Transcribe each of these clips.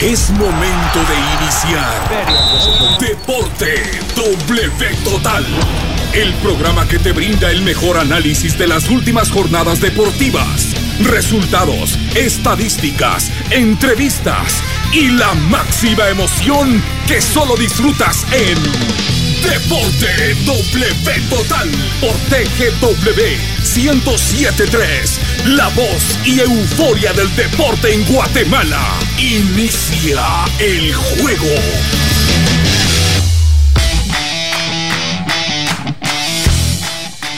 Es momento de iniciar Deporte W Total. El programa que te brinda el mejor análisis de las últimas jornadas deportivas, resultados, estadísticas, entrevistas y la máxima emoción que solo disfrutas en Deporte W Total por TGW 1073. La voz y euforia del deporte en Guatemala. Inicia el juego.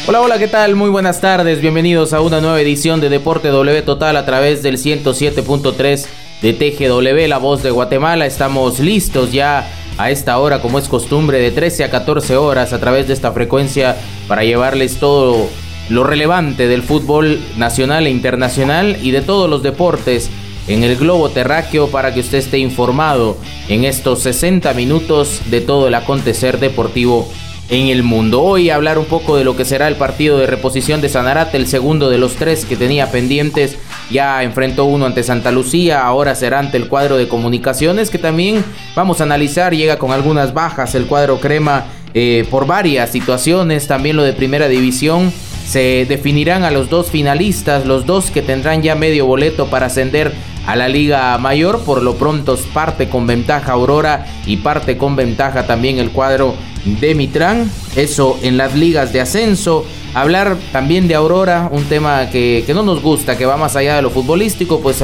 Hola, hola, ¿qué tal? Muy buenas tardes. Bienvenidos a una nueva edición de Deporte W Total a través del 107.3 de TGW, la voz de Guatemala. Estamos listos ya a esta hora, como es costumbre, de 13 a 14 horas a través de esta frecuencia para llevarles todo lo relevante del fútbol nacional e internacional y de todos los deportes en el globo terráqueo para que usted esté informado en estos 60 minutos de todo el acontecer deportivo en el mundo. Hoy hablar un poco de lo que será el partido de reposición de Sanarate, el segundo de los tres que tenía pendientes. Ya enfrentó uno ante Santa Lucía, ahora será ante el cuadro de comunicaciones que también vamos a analizar. Llega con algunas bajas el cuadro crema eh, por varias situaciones, también lo de primera división. Se definirán a los dos finalistas, los dos que tendrán ya medio boleto para ascender a la Liga Mayor. Por lo pronto parte con ventaja Aurora y parte con ventaja también el cuadro de Mitrán. Eso en las ligas de ascenso. Hablar también de Aurora, un tema que, no nos gusta, que va más allá de lo futbolístico, pues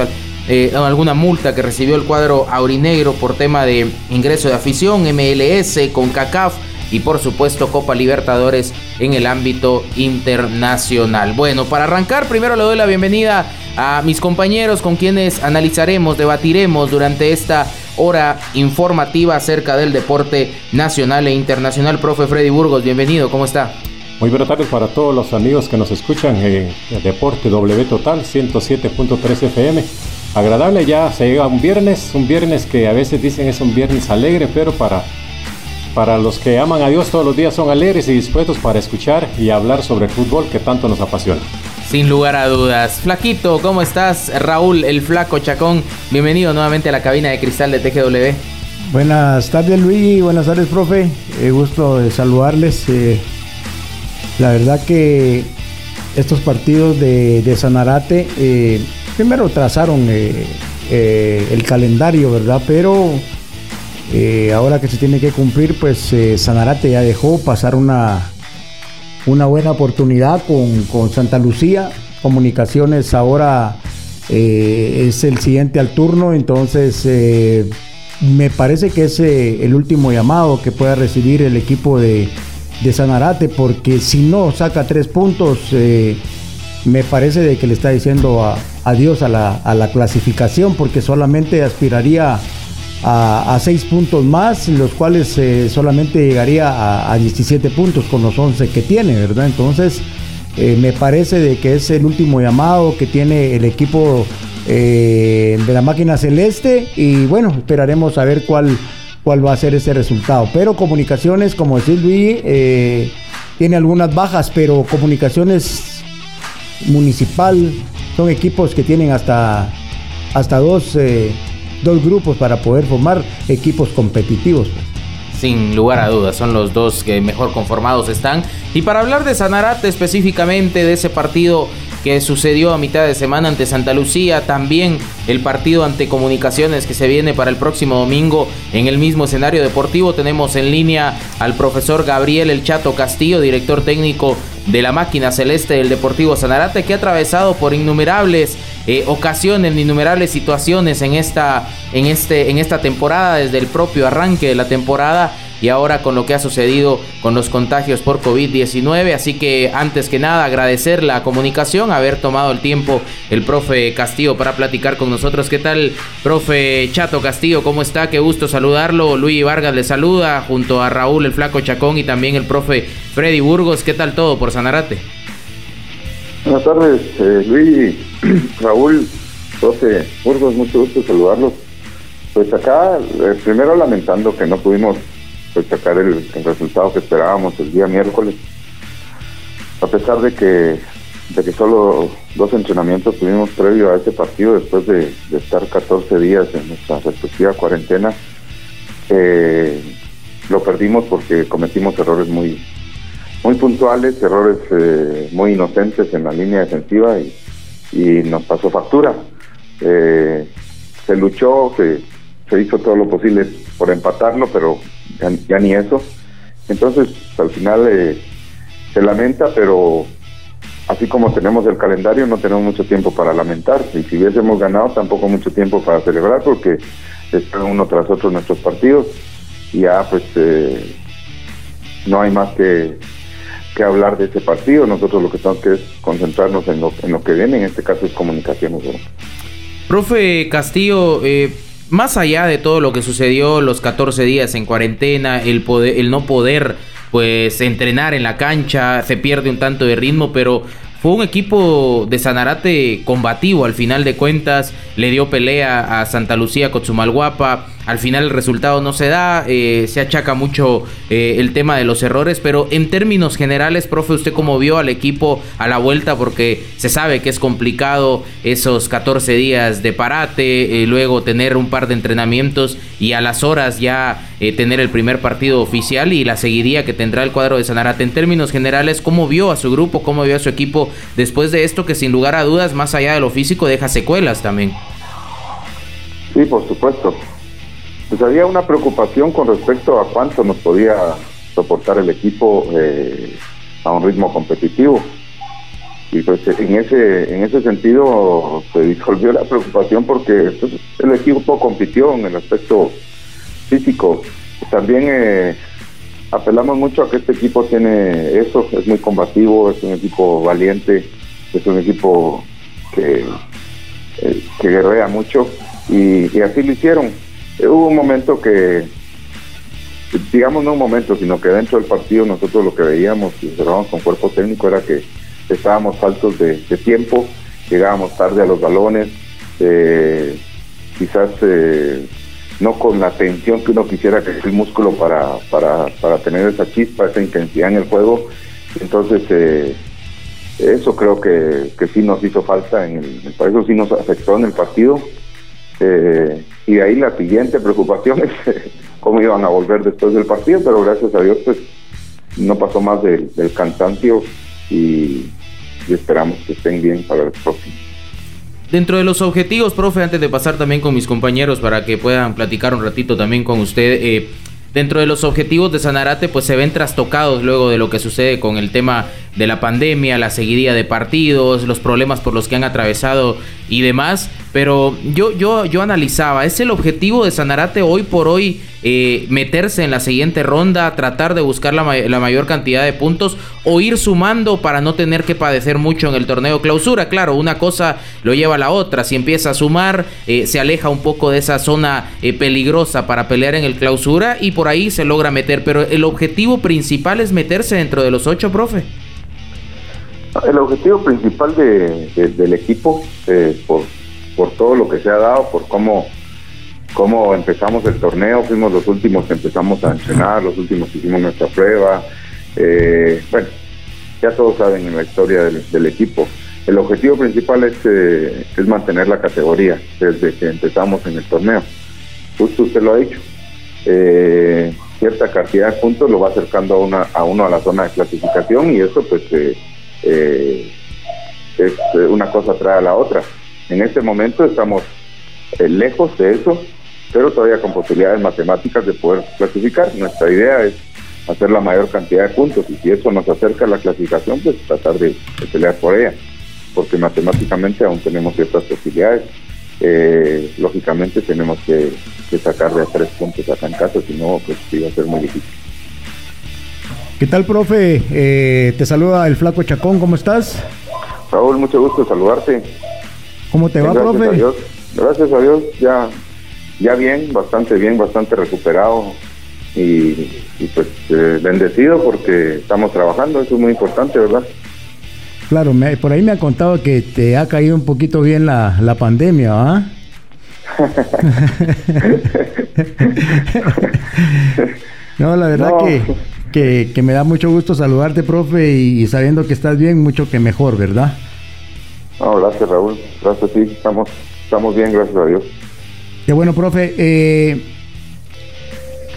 eh, alguna multa que recibió el cuadro aurinegro por tema de ingreso de afición, MLS, con CACAF y por supuesto Copa Libertadores en el ámbito internacional. Bueno, para arrancar, primero le doy la bienvenida a mis compañeros con quienes analizaremos, debatiremos durante esta hora informativa acerca del deporte nacional e internacional. Profe Freddy Burgos, bienvenido, ¿cómo está? Muy buenas tardes para todos los amigos que nos escuchan en Deporte W Total 107.3 FM. Agradable ya, se llega un viernes, un viernes que a veces dicen es un viernes alegre, pero para, para los que aman a Dios todos los días son alegres y dispuestos para escuchar y hablar sobre el fútbol que tanto nos apasiona. Sin lugar a dudas. Flaquito, ¿cómo estás? Raúl, el flaco Chacón. Bienvenido nuevamente a la cabina de cristal de TGW. Buenas tardes Luis, buenas tardes profe. Eh, gusto de saludarles. Eh, la verdad que estos partidos de, Sanarate eh, primero trazaron el calendario, ¿verdad? Pero ahora que se tiene que cumplir, pues Sanarate ya dejó pasar una, una buena oportunidad con, Santa Lucía. Comunicaciones ahora eh, es el siguiente al turno, entonces eh, me parece que es eh, el último llamado que pueda recibir el equipo de, de Sanarate, porque si no saca tres puntos, me parece de que le está diciendo adiós a la, a la clasificación, porque solamente aspiraría a, seis puntos más, los cuales eh, solamente llegaría a, 17 puntos con los 11 que tiene, ¿verdad? Entonces, eh, me parece de que es el último llamado que tiene el equipo eh, de la máquina celeste y bueno, esperaremos a ver cuál, cuál va a ser ese resultado. Pero comunicaciones, como decía Luis, tiene algunas bajas, pero comunicaciones municipal son equipos que tienen hasta, hasta dos dos grupos para poder formar equipos competitivos. Sin lugar a dudas, son los dos que mejor conformados están. Y para hablar de Sanarate específicamente, de ese partido que sucedió a mitad de semana ante Santa Lucía, también el partido ante Comunicaciones que se viene para el próximo domingo en el mismo escenario deportivo. Tenemos en línea al profesor Gabriel El Chato Castillo, director técnico de la máquina celeste del Deportivo Sanarate, que ha atravesado por innumerables eh, ocasiones, innumerables situaciones en esta, en, este, en esta temporada, desde el propio arranque de la temporada y ahora con lo que ha sucedido con los contagios por COVID-19. Así que antes que nada agradecer la comunicación, haber tomado el tiempo el profe Castillo para platicar con nosotros. ¿Qué tal, profe Chato Castillo? ¿Cómo está? Qué gusto saludarlo. Luis Vargas le saluda junto a Raúl el Flaco Chacón y también el profe Freddy Burgos. ¿Qué tal todo por Sanarate? Buenas tardes, eh, Luis, Raúl, profe Burgos, mucho gusto saludarlos. Pues acá, eh, primero lamentando que no pudimos pues, sacar el, resultado que esperábamos el día miércoles. A pesar de que de que solo dos entrenamientos tuvimos previo a ese partido después de, estar 14 días en nuestra respectiva cuarentena. Eh, lo perdimos porque cometimos errores muy, muy puntuales, errores eh, muy inocentes en la línea defensiva y, nos pasó factura. Eh, se luchó, se, se, hizo todo lo posible por empatarlo, pero ya, ni eso. Entonces, al final se lamenta, pero así como tenemos el calendario, no tenemos mucho tiempo para lamentar. Y si hubiésemos ganado, tampoco mucho tiempo para celebrar, porque están uno tras otro nuestros partidos. Y ya, pues, eh, no hay más que, que, hablar de ese partido. Nosotros lo que tenemos que es concentrarnos en lo, en lo que viene, en este caso es comunicaciones. Profe Castillo, eh, más allá de todo lo que sucedió los 14 días en cuarentena, el, poder, el no poder pues entrenar en la cancha, se pierde un tanto de ritmo, pero fue un equipo de Sanarate combativo al final de cuentas, le dio pelea a Santa Lucía Cotzumalguapa, al final el resultado no se da, eh, se achaca mucho eh, el tema de los errores, pero en términos generales, profe, ¿usted cómo vio al equipo a la vuelta? Porque se sabe que es complicado esos 14 días de parate, eh, luego tener un par de entrenamientos y a las horas ya tener el primer partido oficial y la seguiría que tendrá el cuadro de Sanarate. En términos generales, ¿cómo vio a su grupo, cómo vio a su equipo después de esto que sin lugar a dudas, más allá de lo físico, deja secuelas también? Sí, por supuesto pues había una preocupación con respecto a cuánto nos podía soportar el equipo eh, a un ritmo competitivo. Y pues en ese, en ese sentido se disolvió la preocupación porque pues, el equipo compitió en el aspecto físico. También eh, apelamos mucho a que este equipo tiene eso, es muy combativo, es un equipo valiente, es un equipo que, eh, que guerrea mucho y así lo hicieron hubo un momento que, digamos no un momento, sino que dentro del partido nosotros lo que veíamos y observábamos con cuerpo técnico era que estábamos faltos de, tiempo, llegábamos tarde a los balones, eh, quizás eh, no con la tensión que uno quisiera que el músculo para, para, para tener esa chispa, esa intensidad en el juego. Entonces, eh, eso creo que, que sí nos hizo falta, en el, eso sí nos afectó en el partido. Eh, y ahí la siguiente preocupación es cómo iban a volver después del partido, pero gracias a Dios pues no pasó más del, cansancio y, esperamos que estén bien para el próximo. Dentro de los objetivos, profe, antes de pasar también con mis compañeros para que puedan platicar un ratito también con usted, eh, dentro de los objetivos de Sanarate pues se ven trastocados luego de lo que sucede con el tema de la pandemia, la seguidilla de partidos, los problemas por los que han atravesado y demás. Pero yo, yo, yo analizaba, ¿es el objetivo de Sanarate hoy por hoy eh, meterse en la siguiente ronda, tratar de buscar la, mayor cantidad de puntos o ir sumando para no tener que padecer mucho en el torneo clausura? Claro, una cosa lo lleva a la otra. Si empieza a sumar, eh, se aleja un poco de esa zona eh, peligrosa para pelear en el clausura y por ahí se logra meter. Pero el objetivo principal es meterse dentro de los ocho, profe. El objetivo principal del equipo, eh, por, por todo lo que se ha dado, por cómo, cómo empezamos el torneo, fuimos los últimos que empezamos a entrenar, los últimos que hicimos nuestra prueba. Eh, bueno, ya todos saben en la historia del, equipo. El objetivo principal es, eh, es mantener la categoría desde que empezamos en el torneo. Justo usted lo ha dicho. cierta cantidad de puntos lo va acercando a, una, a uno a la zona de clasificación y eso pues eh, es eh, una cosa trae a la otra. En este momento estamos eh, lejos de eso, pero todavía con posibilidades matemáticas de poder clasificar. Nuestra idea es hacer la mayor cantidad de puntos y si eso nos acerca a la clasificación, pues tratar de, pelear por ella, porque matemáticamente aún tenemos ciertas posibilidades. lógicamente tenemos que, sacar de tres puntos acá en si no, pues iba a ser muy difícil. ¿Qué tal, profe? Eh, te saluda el flaco Chacón, ¿cómo estás? Raúl, mucho gusto saludarte. ¿Cómo te va, gracias profe? A Dios. Gracias a Dios, ya, ya bien, bastante bien, bastante recuperado y, pues eh, bendecido porque estamos trabajando, eso es muy importante, ¿verdad? Claro, por ahí me ha contado que te ha caído un poquito bien la, la pandemia, ¿ah? no, la verdad que que, me da mucho gusto saludarte, profe, y, sabiendo que estás bien, mucho que mejor, ¿verdad? No, gracias, Raúl. Gracias, sí, estamos, estamos bien, gracias a Dios. Qué bueno, profe. Eh,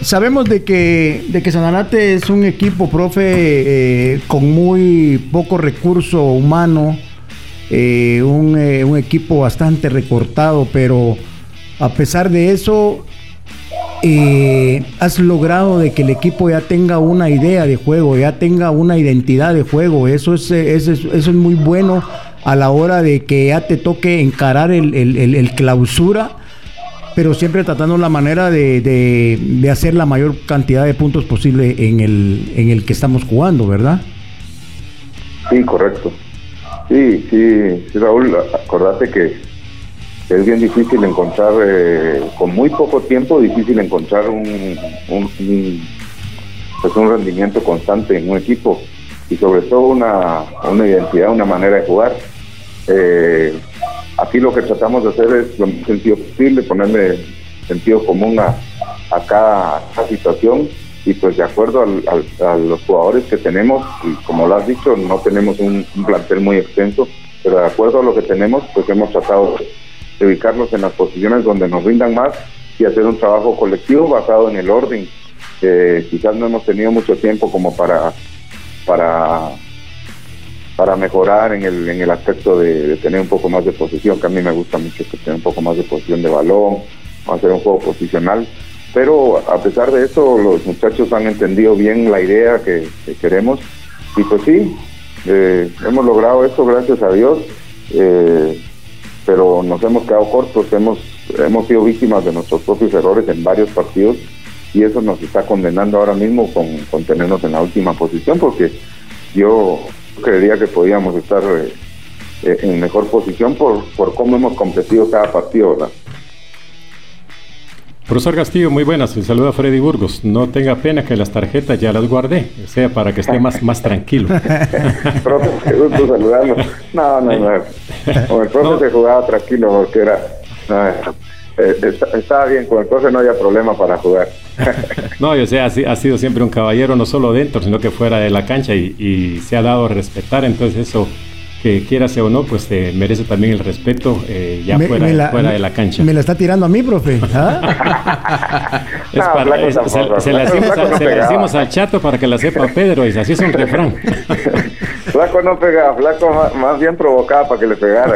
sabemos de que, de que Sanarate es un equipo, profe, eh, con muy poco recurso humano, eh, un, un equipo bastante recortado, pero a pesar de eso, eh, has logrado de que el equipo ya tenga una idea de juego, ya tenga una identidad de juego. Eso es, eh, eso es, muy bueno a la hora de que ya te toque encarar el, clausura, pero siempre tratando la manera de, hacer la mayor cantidad de puntos posible en el, en el que estamos jugando, ¿verdad? Sí, correcto. Sí, sí, sí Raúl, acordate que es bien difícil encontrar, eh, con muy poco tiempo, difícil encontrar un, pues un rendimiento constante en un equipo y sobre todo una, identidad, una manera de jugar. Eh, aquí lo que tratamos de hacer es lo más sencillo posible, ponerle sentido común a, cada, situación y pues de acuerdo a los jugadores que tenemos, y como lo has dicho, no tenemos un plantel muy extenso, pero de acuerdo a lo que tenemos, pues hemos tratado ubicarnos en las posiciones donde nos rindan más y hacer un trabajo colectivo basado en el orden. quizás no hemos tenido mucho tiempo como para para para mejorar en el, en el aspecto de, tener un poco más de posición, que a mí me gusta mucho tener un poco más de posición de balón, hacer un juego posicional. Pero a pesar de eso, los muchachos han entendido bien la idea que, queremos. Y pues sí, eh, hemos logrado esto, gracias a Dios. Eh, pero nos hemos quedado cortos, hemos, hemos sido víctimas de nuestros propios errores en varios partidos y eso nos está condenando ahora mismo con, tenernos en la última posición porque yo creería que podíamos estar eh, en mejor posición por, por cómo hemos competido cada partido. Profesor Castillo, muy buenas. Un saludo a Freddy Burgos. No tenga pena que las tarjetas ya las guardé, o sea, para que esté más, más tranquilo. profe, qué gusto saludarlo. No, no, no. Con el profe se jugaba tranquilo porque era... Eh, estaba bien, con el profe no había problema para jugar. no, o sea, ha, sido siempre un caballero, no solo dentro, sino que fuera de la cancha y, y se ha dado a respetar, entonces eso que quiera o no, pues eh, merece también el respeto eh, ya fuera, de la cancha. Me la está tirando a mí, profe. ¿Ah? se, le decimos, al chato para que la sepa Pedro, y así es un refrán. Flaco no pega, flaco más, bien provocaba para que le pegara.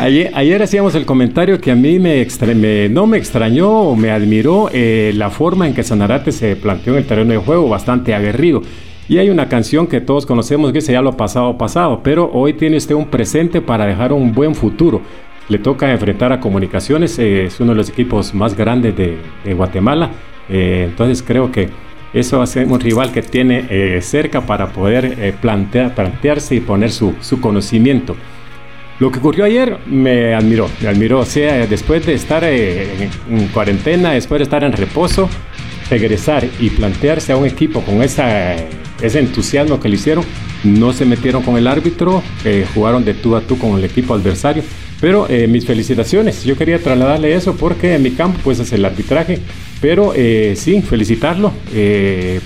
ayer, ayer, hacíamos el comentario que a mí me, no me extrañó o me admiró eh, la forma en que Sanarate se planteó en el terreno de juego, bastante aguerrido. Y hay una canción que todos conocemos que se ya lo pasado pasado, pero hoy tiene usted un presente para dejar un buen futuro. Le toca enfrentar a Comunicaciones, eh, es uno de los equipos más grandes de, Guatemala, eh, entonces creo que eso va a ser un rival que tiene eh, cerca para poder plantear, plantearse y poner su, su, conocimiento. Lo que ocurrió ayer me admiró, me admiró, o sea, después de estar en, en cuarentena, después de estar en reposo, regresar y plantearse a un equipo con esa ese entusiasmo que le hicieron. No se metieron con el árbitro, eh, jugaron de tú a tú con el equipo adversario. Pero eh, mis felicitaciones, yo quería trasladarle eso porque en mi campo pues es el arbitraje, pero eh, sí, felicitarlo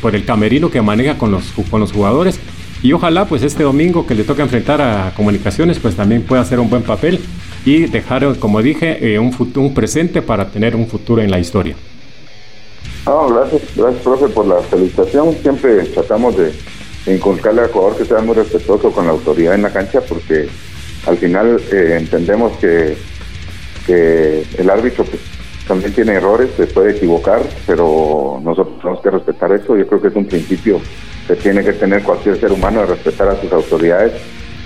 por el camerino que maneja con los, con los jugadores y ojalá pues este domingo que le toca enfrentar a comunicaciones pues también pueda hacer un buen papel y dejar, como dije, un, un presente para tener un futuro en la historia. No, gracias, gracias, profe, por la felicitación. Siempre tratamos de inculcarle al jugador que sea muy respetuoso con la autoridad en la cancha, porque al final eh, entendemos que, el árbitro pues, también tiene errores, se puede equivocar, pero nosotros tenemos que respetar eso. Yo creo que es un principio que tiene que tener cualquier ser humano de respetar a sus autoridades.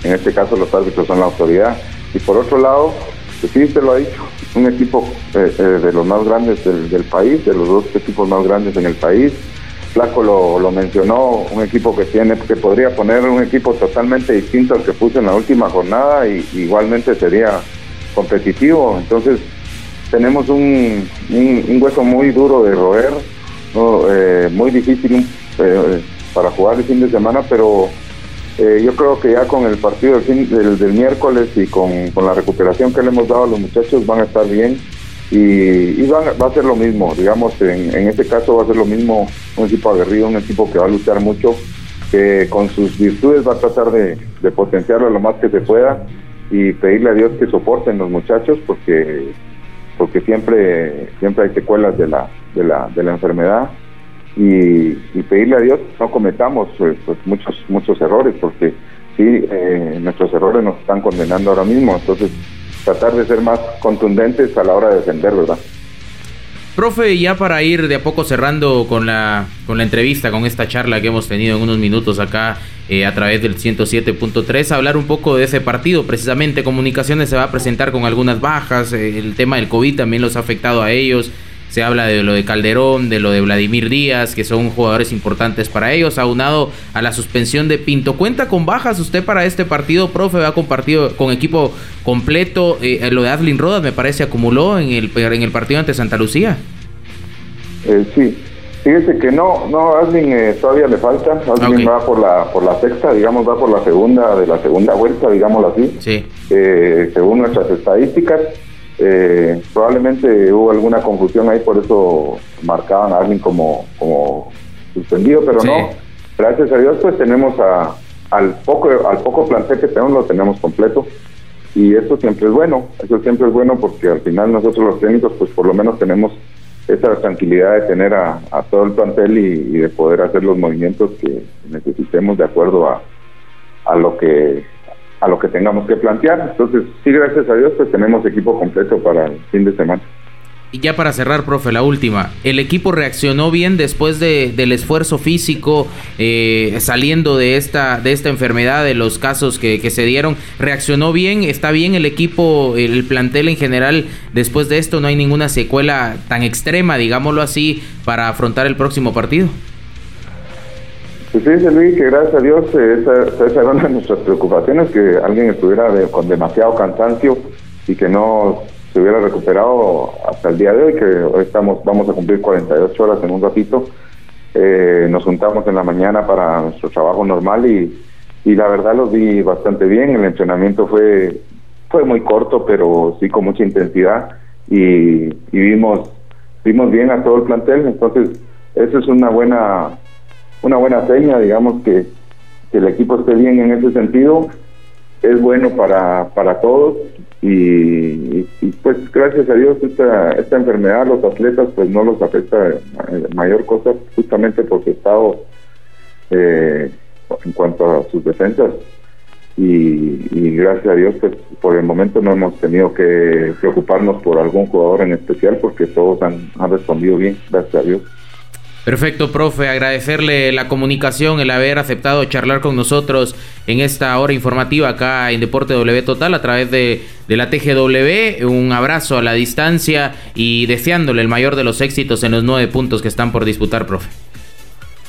En este caso, los árbitros son la autoridad. Y por otro lado, pues sí, se lo ha dicho, un equipo eh, eh, de los más grandes del, país, de los dos equipos más grandes en el país. Flaco lo, mencionó, un equipo que tiene, que podría poner un equipo totalmente distinto al que puso en la última jornada y igualmente sería competitivo. Entonces tenemos un, hueso muy duro de roer, eh, muy difícil para jugar el fin de semana, pero eh, yo creo que ya con el partido del, del, miércoles y con, la recuperación que le hemos dado a los muchachos van a estar bien. y, va, a ser lo mismo, digamos, en, en este caso va a ser lo mismo, un equipo aguerrido, un equipo que va a luchar mucho, que con sus virtudes va a tratar de, potenciarlo lo más que se pueda y pedirle a Dios que soporten los muchachos porque porque siempre siempre hay secuelas de la de la, de la enfermedad y, pedirle a Dios no cometamos pues, pues, muchos muchos errores porque sí eh, nuestros errores nos están condenando ahora mismo entonces tratar de ser más contundentes a la hora de defender, ¿verdad? Profe, ya para ir de a poco cerrando con la, con la entrevista, con esta charla que hemos tenido en unos minutos acá eh, a través del 107.3, hablar un poco de ese partido. Precisamente Comunicaciones se va a presentar con algunas bajas, eh, el tema del COVID también los ha afectado a ellos se habla de lo de Calderón, de lo de Vladimir Díaz, que son jugadores importantes para ellos, aunado a la suspensión de Pinto. ¿Cuenta con bajas usted para este partido, profe? ¿Va compartido con equipo completo? Eh, lo de Adlin Rodas me parece acumuló en el, en el partido ante Santa Lucía. Eh, sí, fíjese que no, no, Adlin eh, todavía le falta. Adlin va por la, por la sexta, digamos, va por la segunda de la segunda vuelta, digámoslo así. Sí. según nuestras estadísticas. Eh, probablemente hubo alguna confusión ahí, por eso marcaban a alguien como, como suspendido, pero no. Gracias a Dios, pues tenemos a, al poco al poco plantel que tenemos, lo tenemos completo. Y eso siempre es bueno, eso siempre es bueno porque al final nosotros los técnicos, pues por lo menos tenemos esa tranquilidad de tener a, todo el plantel y, de poder hacer los movimientos que necesitemos de acuerdo a, a lo que a lo que tengamos que plantear. Entonces, sí, gracias a Dios, pues tenemos equipo completo para el fin de semana. Y ya para cerrar, profe, la última. ¿El equipo reaccionó bien después de, del esfuerzo físico eh, saliendo de esta, de esta enfermedad, de los casos que, que, se dieron? ¿Reaccionó bien? ¿Está bien el equipo, el plantel en general después de esto? ¿No hay ninguna secuela tan extrema, digámoslo así, para afrontar el próximo partido? Pues dice Luis que gracias a Dios eh, esa, esa, era una de nuestras preocupaciones, que alguien estuviera con demasiado cansancio y que no se hubiera recuperado hasta el día de hoy, que hoy estamos, vamos a cumplir 48 horas en un ratito. Eh, nos juntamos en la mañana para nuestro trabajo normal y, y la verdad los vi bastante bien. El entrenamiento fue, fue muy corto, pero sí con mucha intensidad y, y vimos, vimos bien a todo el plantel. Entonces, eso es una buena una buena seña, digamos que, el equipo esté bien en ese sentido, es bueno para, para todos y, pues gracias a Dios esta, esta enfermedad los atletas pues no los afecta mayor cosa justamente por su estado eh, en cuanto a sus defensas y, gracias a Dios pues por el momento no hemos tenido que preocuparnos por algún jugador en especial porque todos han, han respondido bien, gracias a Dios. Perfecto, profe. Agradecerle la comunicación, el haber aceptado charlar con nosotros en esta hora informativa acá en Deporte W Total a través de, la TGW. Un abrazo a la distancia y deseándole el mayor de los éxitos en los nueve puntos que están por disputar, profe.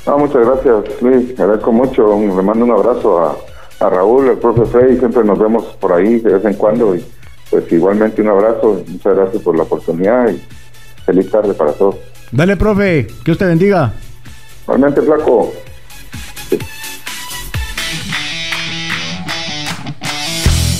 muchas gracias, Luis. Agradezco mucho. Le mando un abrazo a, a Raúl, el profe Frey. Siempre nos vemos por ahí de vez en cuando. Y pues igualmente un abrazo. Muchas gracias por la oportunidad y feliz tarde para todos. Dale, profe, que usted bendiga. Igualmente, flaco.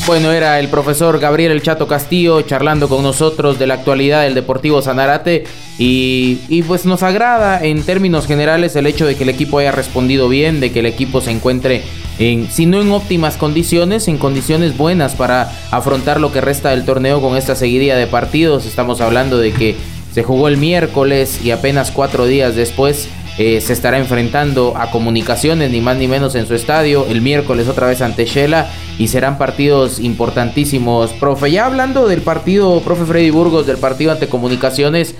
Bueno, era el profesor Gabriel El Chato Castillo charlando con nosotros de la actualidad del Deportivo Sanarate y, y, pues nos agrada en términos generales el hecho de que el equipo haya respondido bien, de que el equipo se encuentre en, si no en óptimas condiciones, en condiciones buenas para afrontar lo que resta del torneo con esta seguidilla de partidos. Estamos hablando de que se jugó el miércoles y apenas cuatro días después eh, se estará enfrentando a comunicaciones, ni más ni menos en su estadio. El miércoles otra vez ante Shela y serán partidos importantísimos. Profe, ya hablando del partido, profe Freddy Burgos, del partido ante comunicaciones,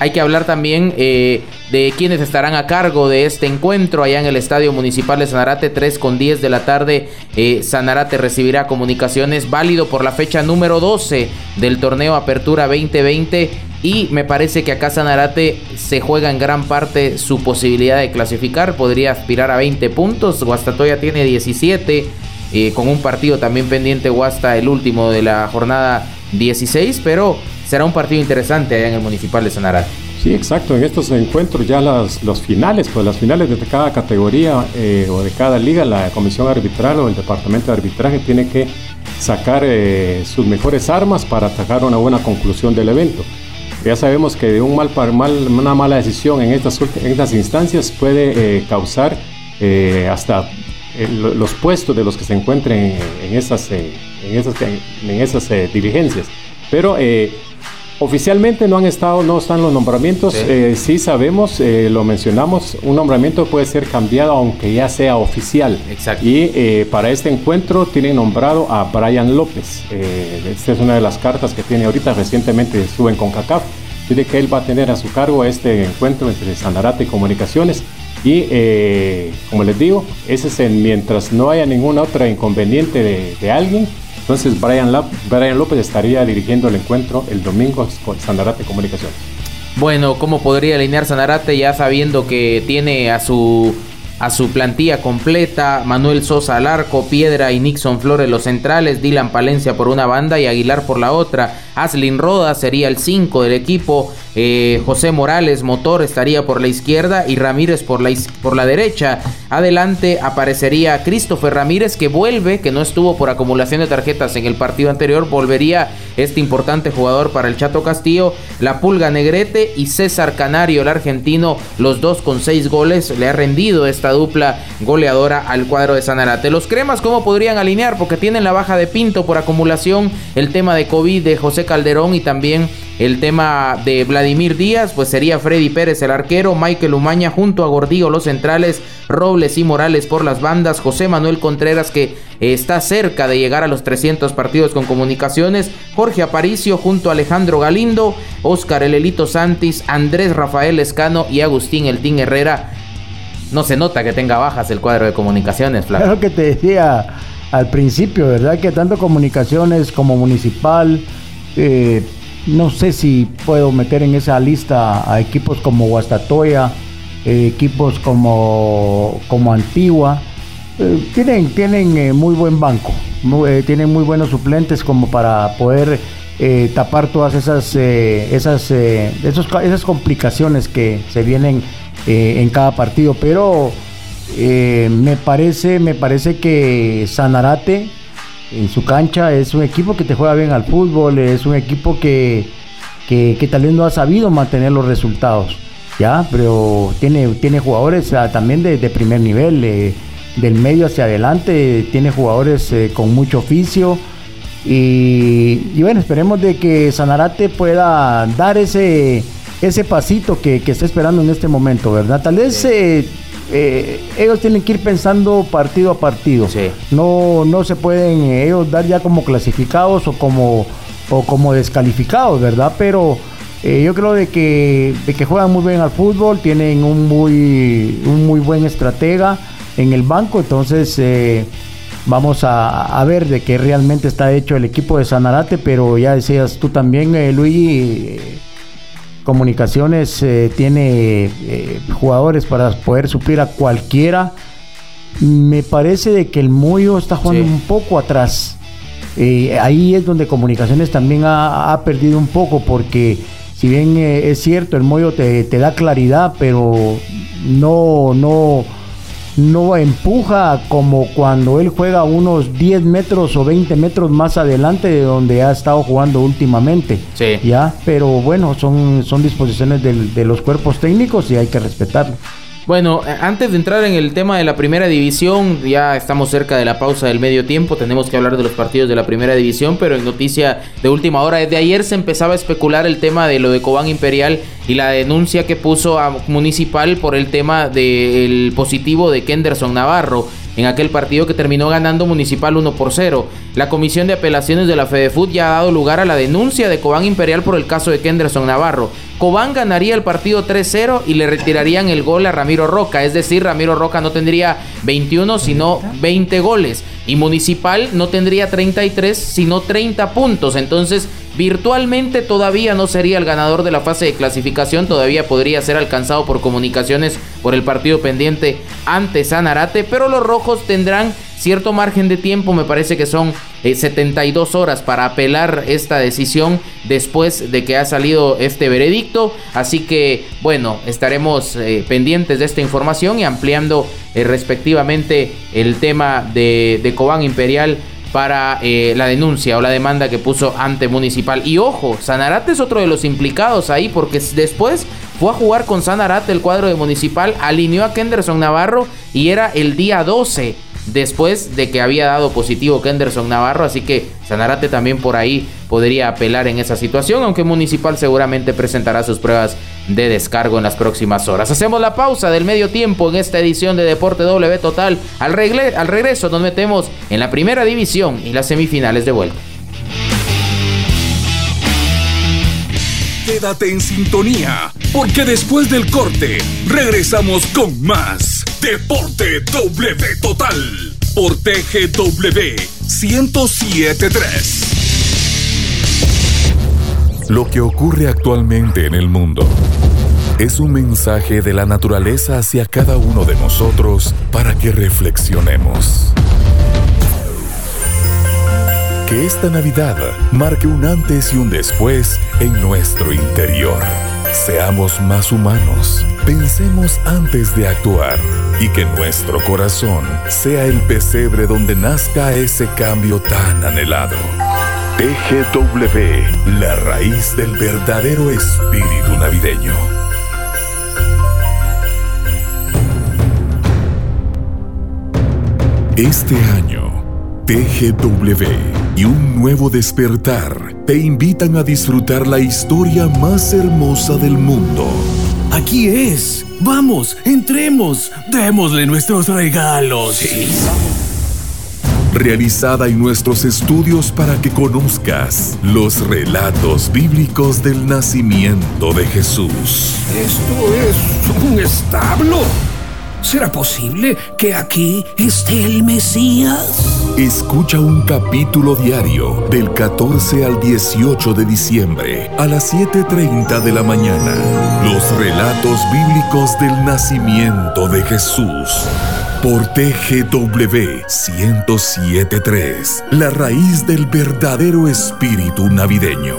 hay que hablar también eh, de quienes estarán a cargo de este encuentro allá en el Estadio Municipal de Sanarate, 3 con 10 de la tarde. Eh, Sanarate recibirá comunicaciones válido por la fecha número 12 del torneo Apertura 2020 y me parece que acá Sanarate se juega en gran parte su posibilidad de clasificar. Podría aspirar a 20 puntos. Guastatoya tiene 17. Eh, con un partido también pendiente Guasta, el último de la jornada 16. Pero será un partido interesante en el Municipal de Sanarate. Sí, exacto. En estos encuentros ya las, los finales, pues las finales de cada categoría eh, o de cada liga, la comisión arbitral o el departamento de arbitraje tiene que sacar eh, sus mejores armas para atacar una buena conclusión del evento. Ya sabemos que de un mal, mal una mala decisión en estas, en instancias puede causar hasta los puestos de los que se encuentren en, en esas, en esas diligencias. Pero Oficialmente no han estado, no están los nombramientos. Sí, eh, sabemos, eh, lo mencionamos, un nombramiento puede ser cambiado aunque ya sea oficial. Exacto. Y eh, para este encuentro tienen nombrado a Brian López. esta es una de las cartas que tiene ahorita, recientemente estuvo en CONCACAF. Dice que él va a tener a su cargo este encuentro entre Sanarate y Comunicaciones. Y como les digo, ese es mientras no haya ninguna otra inconveniente de, de alguien, entonces Brian, López estaría dirigiendo el encuentro el domingo con Sanarate Comunicaciones. Bueno, ¿cómo podría alinear Sanarate ya sabiendo que tiene a su a su plantilla completa, Manuel Sosa al arco, Piedra y Nixon Flores los centrales, Dylan Palencia por una banda y Aguilar por la otra, Aslin Roda sería el 5 del equipo, eh, José Morales Motor estaría por la izquierda y Ramírez por la, por la derecha. Adelante aparecería Christopher Ramírez que vuelve, que no estuvo por acumulación de tarjetas en el partido anterior, volvería este importante jugador para el Chato Castillo, La Pulga Negrete y César Canario, el argentino, los dos con seis goles, le ha rendido esta dupla goleadora al cuadro de Sanarate. Los cremas, ¿cómo podrían alinear? Porque tienen la baja de Pinto por acumulación, el tema de COVID de José Calderón y también el tema de Vladimir Díaz, pues sería Freddy Pérez el arquero, Michael Umaña junto a Gordillo los centrales, Robles y Morales por las bandas, José Manuel Contreras que está cerca de llegar a los 300 partidos con comunicaciones, Jorge Aparicio junto a Alejandro Galindo, Oscar Elelito Santis, Andrés Rafael Escano y Agustín Eltín Herrera no se nota que tenga bajas el cuadro de comunicaciones. Es lo que te decía al principio, ¿verdad? Que tanto comunicaciones como municipal, eh, no sé si puedo meter en esa lista a equipos como Guastatoya, eh, equipos como, como Antigua. Eh, tienen tienen muy buen banco, tienen muy buenos suplentes como para poder tapar todas esas, esas, esas complicaciones que se vienen eh, en cada partido. Pero eh, me parece, me parece que Sanarate en su cancha es un equipo que te juega bien al fútbol, es un equipo que, que, tal vez no ha sabido mantener los resultados. Ya, pero tiene, tiene jugadores también de, primer nivel, eh, del medio hacia adelante, tiene jugadores con mucho oficio. Y, y, bueno, esperemos de que Sanarate pueda dar ese, ese pasito que, está esperando en este momento, ¿verdad? Tal vez eh, eh, ellos tienen que ir pensando partido a partido. No, no se pueden eh, ellos dar ya como clasificados o como, o como descalificados, ¿verdad? Pero yo creo de que, que juegan muy bien al fútbol, tienen un muy, un muy buen estratega en el banco, entonces vamos a, ver de qué realmente está hecho el equipo de Sanarate, pero ya decías tú también, Luis Comunicaciones eh, tiene eh, jugadores para poder suplir a cualquiera. Me parece de que el Moyo está jugando un poco atrás. Eh, ahí es donde Comunicaciones también ha, perdido un poco porque si bien es cierto el Moyo te, te da claridad, pero no, no, no empuja como cuando él juega unos 10 metros o 20 metros más adelante de donde ha estado jugando últimamente. Sí. Ya, pero bueno, son, son disposiciones de los cuerpos técnicos y hay que respetarlo. Bueno, eh, antes de entrar en el tema de la primera división, ya estamos cerca de la pausa del medio tiempo, tenemos que hablar de los partidos de la primera división, pero en noticia de última hora, desde ayer se empezaba a especular el tema de lo de Cobán Imperial y la denuncia que puso a Municipal por el tema del positivo de Kenderson Navarro en aquel partido que terminó ganando Municipal 1 por 0. La Comisión de Apelaciones de la FedeFut ya ha dado lugar a la denuncia de Cobán Imperial por el caso de Kenderson Navarro. Cobán ganaría el partido 3-0 y le retirarían el gol a Ramiro Roca, es decir, Ramiro Roca no tendría 21 sino 20 goles y Municipal no tendría 33 sino 30 puntos. Entonces Virtualmente todavía no sería el ganador de la fase de clasificación, todavía podría ser alcanzado por comunicaciones por el partido pendiente ante Sanarate, pero los rojos tendrán cierto margen de tiempo, me parece que son 72 eh, horas para apelar esta decisión después de que ha salido este veredicto. Así que bueno, estaremos eh, pendientes de esta información y ampliando eh, respectivamente el tema de, de Cobán Imperial para eh, la denuncia o la demanda que puso ante Municipal. Y ojo, Sanarate es otro de los implicados ahí porque después fue a jugar con Sanarate el cuadro de Municipal, alineó a Kenderson Navarro y era el día 12 después de que había dado positivo Kenderson Navarro, así que Sanarate también por ahí podría apelar en esa situación, aunque Municipal seguramente presentará sus pruebas de descargo en las próximas horas. Hacemos la pausa del medio tiempo en esta edición de Deporte W Total. Al, al regreso nos metemos en la primera división y las semifinales de vuelta. Quédate en sintonía, porque después del corte regresamos con más Deporte W Total por TGW 1073. Lo que ocurre actualmente en el mundo es un mensaje de la naturaleza hacia cada uno de nosotros para que reflexionemos. Que esta Navidad marque un antes y un después en nuestro interior. Seamos más humanos, pensemos antes de actuar y que nuestro corazón sea el pesebre donde nazca ese cambio tan anhelado. TGW, la raíz del verdadero espíritu navideño. Este año, TGW y un nuevo despertar te invitan a disfrutar la historia más hermosa del mundo. Aquí es. Vamos, entremos. Démosle nuestros regalos. Realizada en nuestros estudios para que conozcas los relatos bíblicos del nacimiento de Jesús. ¿Esto es un establo? ¿Será posible que aquí esté el Mesías? Escucha un capítulo diario del 14 al 18 de diciembre a las 7.30 de la mañana. Los relatos bíblicos del nacimiento de Jesús. Por TGW 1073, la raíz del verdadero espíritu navideño.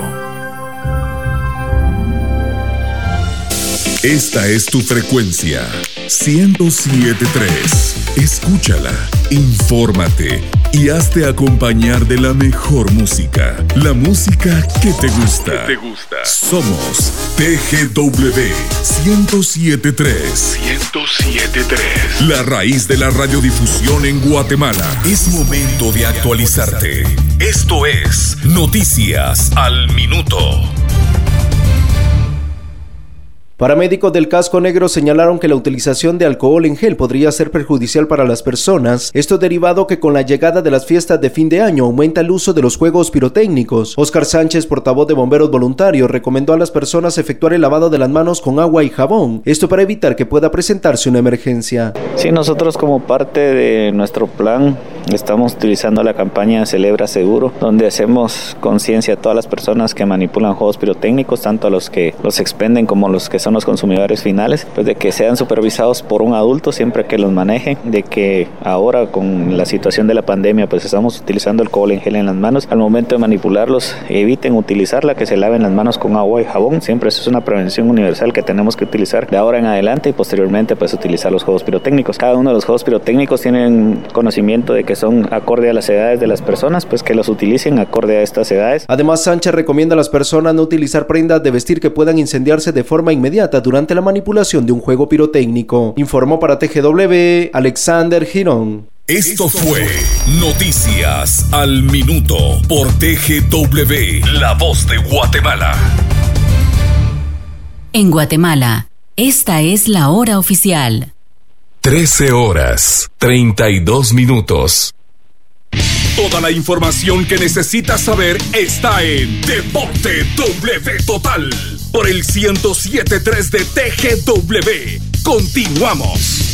Esta es tu frecuencia 1073. Escúchala, infórmate y hazte acompañar de la mejor música. La música que te gusta. te gusta. Somos TGW 1073. 1073. La raíz de la radiodifusión en Guatemala. Es momento de actualizarte. Esto es Noticias al Minuto. Paramédicos del casco negro señalaron que la utilización de alcohol en gel podría ser perjudicial para las personas. Esto derivado que con la llegada de las fiestas de fin de año aumenta el uso de los juegos pirotécnicos. Oscar Sánchez, portavoz de bomberos voluntarios, recomendó a las personas efectuar el lavado de las manos con agua y jabón. Esto para evitar que pueda presentarse una emergencia. Sí, nosotros como parte de nuestro plan estamos utilizando la campaña Celebra Seguro, donde hacemos conciencia a todas las personas que manipulan juegos pirotécnicos, tanto a los que los expenden como a los que son los consumidores finales, pues de que sean supervisados por un adulto siempre que los maneje, de que ahora con la situación de la pandemia pues estamos utilizando alcohol en gel en las manos, al momento de manipularlos eviten utilizarla, que se laven las manos con agua y jabón, siempre eso es una prevención universal que tenemos que utilizar de ahora en adelante y posteriormente pues utilizar los juegos pirotécnicos. Cada uno de los juegos pirotécnicos tienen conocimiento de que son acorde a las edades de las personas, pues que los utilicen acorde a estas edades. Además, Sánchez recomienda a las personas no utilizar prendas de vestir que puedan incendiarse de forma inmediata durante la manipulación de un juego pirotécnico. Informó para TGW Alexander Girón. Esto fue Noticias al Minuto por TGW, La Voz de Guatemala. En Guatemala, esta es la hora oficial. 13 horas, 32 minutos. Toda la información que necesitas saber está en Deporte W Total por el 1073 de TGW. Continuamos.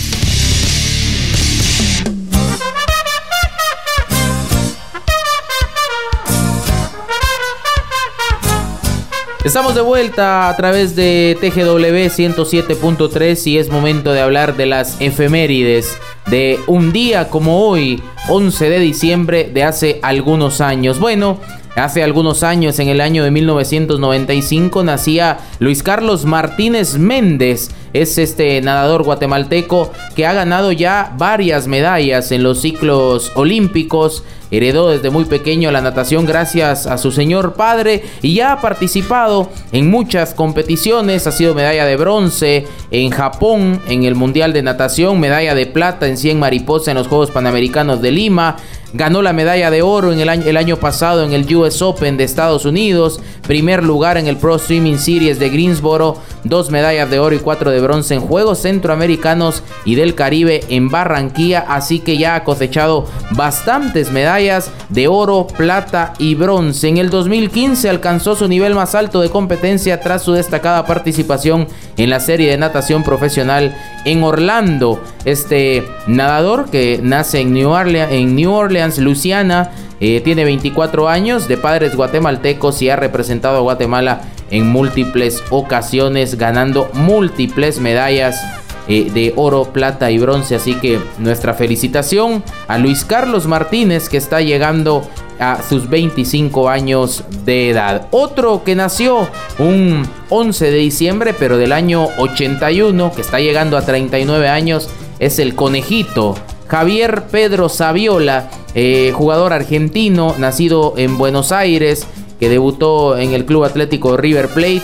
Estamos de vuelta a través de TGW 107.3 y es momento de hablar de las efemérides de un día como hoy, 11 de diciembre de hace algunos años. Bueno, Hace algunos años, en el año de 1995, nacía Luis Carlos Martínez Méndez, es este nadador guatemalteco que ha ganado ya varias medallas en los ciclos olímpicos Heredó desde muy pequeño la natación gracias a su señor padre y ya ha participado en muchas competiciones. Ha sido medalla de bronce en Japón en el Mundial de Natación, medalla de plata en 100 mariposa en los Juegos Panamericanos de Lima, ganó la medalla de oro en el año, el año pasado en el US Open de Estados Unidos, primer lugar en el Pro Swimming Series de Greensboro, dos medallas de oro y cuatro de bronce en Juegos Centroamericanos y del Caribe en Barranquilla, así que ya ha cosechado bastantes medallas de oro, plata y bronce. En el 2015 alcanzó su nivel más alto de competencia tras su destacada participación en la serie de natación profesional en Orlando. Este nadador que nace en New Orleans, en New Orleans Luciana, eh, tiene 24 años, de padres guatemaltecos y ha representado a Guatemala en múltiples ocasiones, ganando múltiples medallas eh, de oro, plata y bronce. Así que nuestra felicitación a Luis Carlos Martínez que está llegando a sus 25 años de edad. Otro que nació un 11 de diciembre, pero del año 81, que está llegando a 39 años, es el conejito. Javier Pedro Saviola, eh, jugador argentino, nacido en Buenos Aires, que debutó en el Club Atlético River Plate.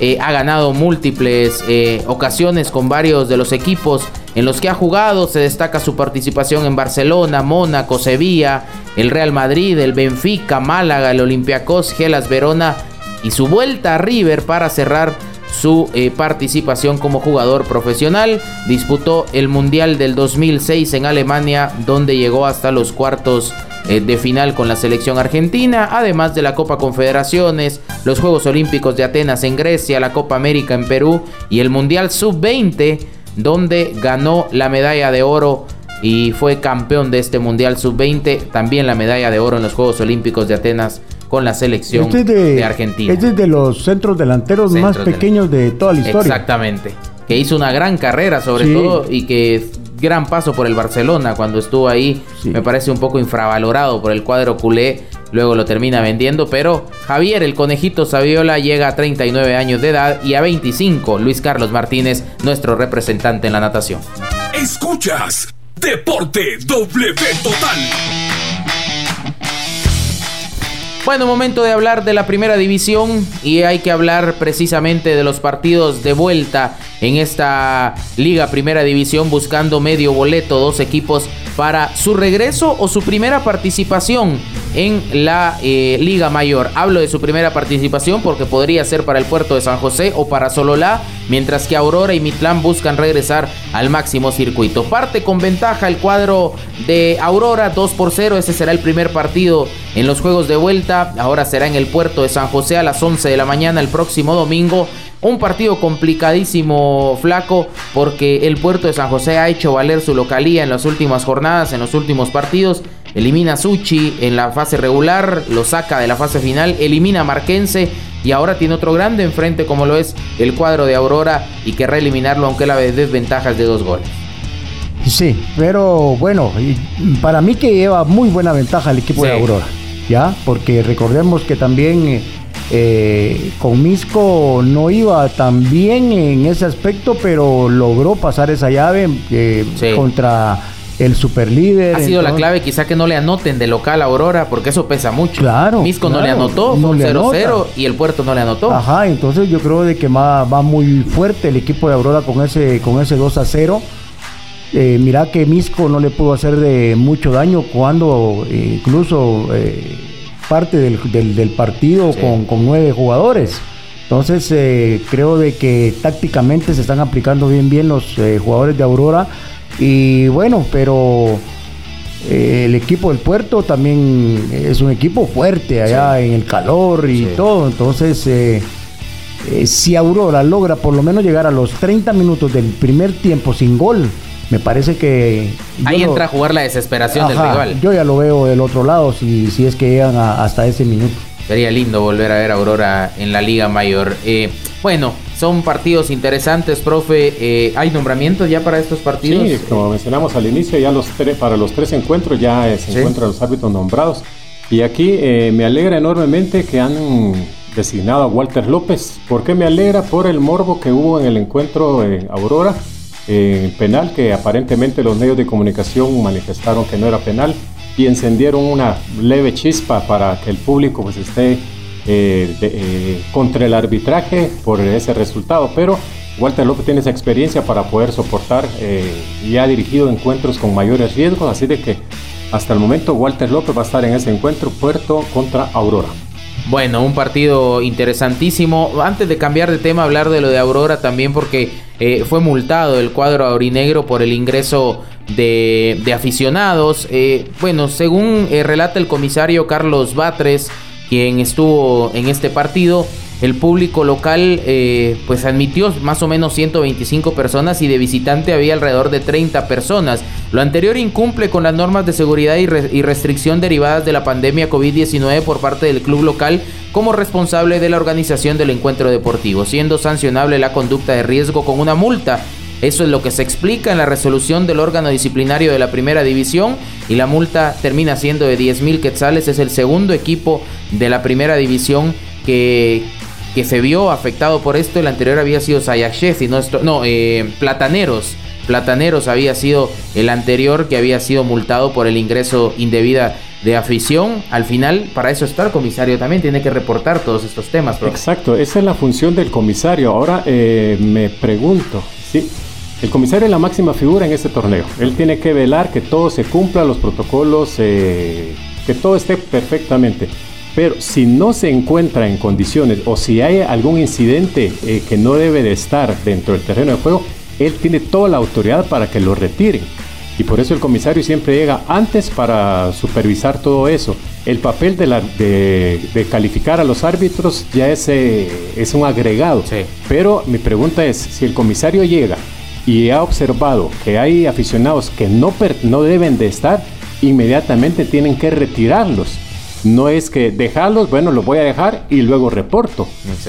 Eh, ha ganado múltiples eh, ocasiones con varios de los equipos en los que ha jugado. Se destaca su participación en Barcelona, Mónaco, Sevilla, el Real Madrid, el Benfica, Málaga, el Olympiacos, Gelas Verona y su vuelta a River para cerrar su eh, participación como jugador profesional. Disputó el Mundial del 2006 en Alemania, donde llegó hasta los cuartos eh, de final con la selección argentina, además de la Copa Confederaciones, los Juegos Olímpicos de Atenas en Grecia, la Copa América en Perú y el Mundial Sub-20, donde ganó la medalla de oro y fue campeón de este Mundial Sub-20, también la medalla de oro en los Juegos Olímpicos de Atenas con la selección este de, Argentina. Este es de los centros delanteros más pequeños de toda la historia. Exactamente. Que hizo una gran carrera sobre todo y que gran paso por el Barcelona cuando estuvo ahí. Me parece un poco infravalorado por el cuadro culé. Luego lo termina vendiendo. Pero Javier, el conejito Saviola, llega a 39 años de edad y a 25 Luis Carlos Martínez, nuestro representante en la natación. Escuchas Deporte W Total. Bueno, momento de hablar de la primera división y hay que hablar precisamente de los partidos de vuelta en esta liga primera división buscando medio boleto, dos equipos para su regreso o su primera participación en la eh, Liga Mayor. Hablo de su primera participación porque podría ser para el puerto de San José o para Sololá, mientras que Aurora y Mitlán buscan regresar al máximo circuito. Parte con ventaja el cuadro de Aurora 2 por 0. Ese será el primer partido en los juegos de vuelta. Ahora será en el puerto de San José a las 11 de la mañana el próximo domingo. Un partido complicadísimo, flaco, porque el puerto de San José ha hecho valer su localía en las últimas jornadas, en los últimos partidos. Elimina a Suchi en la fase regular, lo saca de la fase final, elimina a Marquense y ahora tiene otro grande enfrente como lo es el cuadro de Aurora y querrá eliminarlo aunque la desventajas de dos goles. Sí, pero bueno, para mí que lleva muy buena ventaja el equipo de Aurora, ¿ya? Porque recordemos que también eh, eh, con Misco no iba tan bien en ese aspecto, pero logró pasar esa llave eh, contra el superlíder. Ha sido la clave quizá que no le anoten de local a Aurora, porque eso pesa mucho. Claro. Misco no le anotó, fue 0-0 y el puerto no le anotó. Ajá, entonces yo creo de que va, va muy fuerte el equipo de Aurora con ese, con ese 2 0. Eh, mira que Misco no le pudo hacer de mucho daño cuando incluso parte del, partido con, nueve jugadores. Entonces eh, creo de que tácticamente se están aplicando bien bien los eh, jugadores de Aurora. Y bueno, pero eh, el equipo del puerto también es un equipo fuerte allá en el calor y todo. Entonces, si Aurora logra por lo menos llegar a los 30 minutos del primer tiempo sin gol, me parece que... Ahí entra a jugar la desesperación del rival. Yo ya lo veo del otro lado, si, si es que llegan hasta ese minuto. Sería lindo volver a ver a Aurora en la Liga Mayor. Eh, bueno, son partidos interesantes, profe. Eh, ¿Hay nombramientos ya para estos partidos? Sí, como mencionamos al inicio, ya los para los tres encuentros ya se encuentran los árbitros nombrados. Y aquí eh, me alegra enormemente que han designado a Walter López. ¿Por qué me alegra? Por el morbo que hubo en el encuentro en Aurora, en penal, que aparentemente los medios de comunicación manifestaron que no era penal y encendieron una leve chispa para que el público pues esté eh, eh, contra el arbitraje por ese resultado. Pero Walter López tiene esa experiencia para poder soportar eh, y ha dirigido encuentros con mayores riesgos, así de que hasta el momento Walter López va a estar en ese encuentro Puerto contra Aurora. Bueno, un partido interesantísimo. Antes de cambiar de tema, hablar de lo de Aurora también porque eh, fue multado el cuadro aurinegro por el ingreso de, aficionados. Eh, bueno, según relata el comisario Carlos Batres, quien estuvo en este partido, el público local eh, pues admitió más o menos 125 personas y de visitante había alrededor de 30 personas. Lo anterior incumple con las normas de seguridad y, y restricción derivadas de la pandemia COVID-19 por parte del club local como responsable de la organización del encuentro deportivo, siendo sancionable la conducta de riesgo con una multa eso es lo que se explica en la resolución del órgano disciplinario de la primera división y la multa termina siendo de 10 mil quetzales. Es el segundo equipo de la primera división que, que se vio afectado por esto. El anterior había sido Sayakshes y no, no eh, Plataneros. Plataneros había sido el anterior que había sido multado por el ingreso indebida de afición. Al final, para eso está el comisario también, tiene que reportar todos estos temas. Exacto, esa es la función del comisario. Ahora eh, me pregunto, ¿sí? El comisario es la máxima figura en este torneo. Él tiene que velar que todo se cumpla, los protocolos, eh, que todo esté perfectamente. Pero si no se encuentra en condiciones o si hay algún incidente eh, que no debe de estar dentro del terreno de juego, él tiene toda la autoridad para que lo retiren. Y por eso el comisario siempre llega antes para supervisar todo eso. El papel de, la, de, calificar a los árbitros ya es, eh, es un agregado. Pero mi pregunta es, si el comisario llega y ha observado que hay aficionados que no, no deben de estar, inmediatamente tienen que retirarlos no es que dejarlos, bueno, los voy a dejar y luego reporto.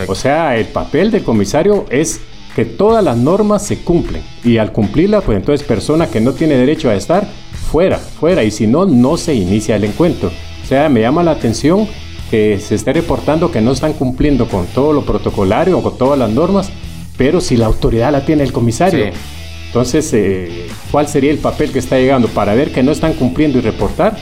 O sea, el papel del comisario es que todas las normas se cumplen y al cumplirlas, pues entonces persona que no tiene derecho a estar, fuera, fuera y si no, no se inicia el encuentro. O sea, me llama la atención que se esté reportando que no están cumpliendo con todo lo protocolario o con todas las normas, pero si la autoridad la tiene el comisario. Entonces, eh, ¿cuál sería el papel que está llegando para ver que no están cumpliendo y reportar?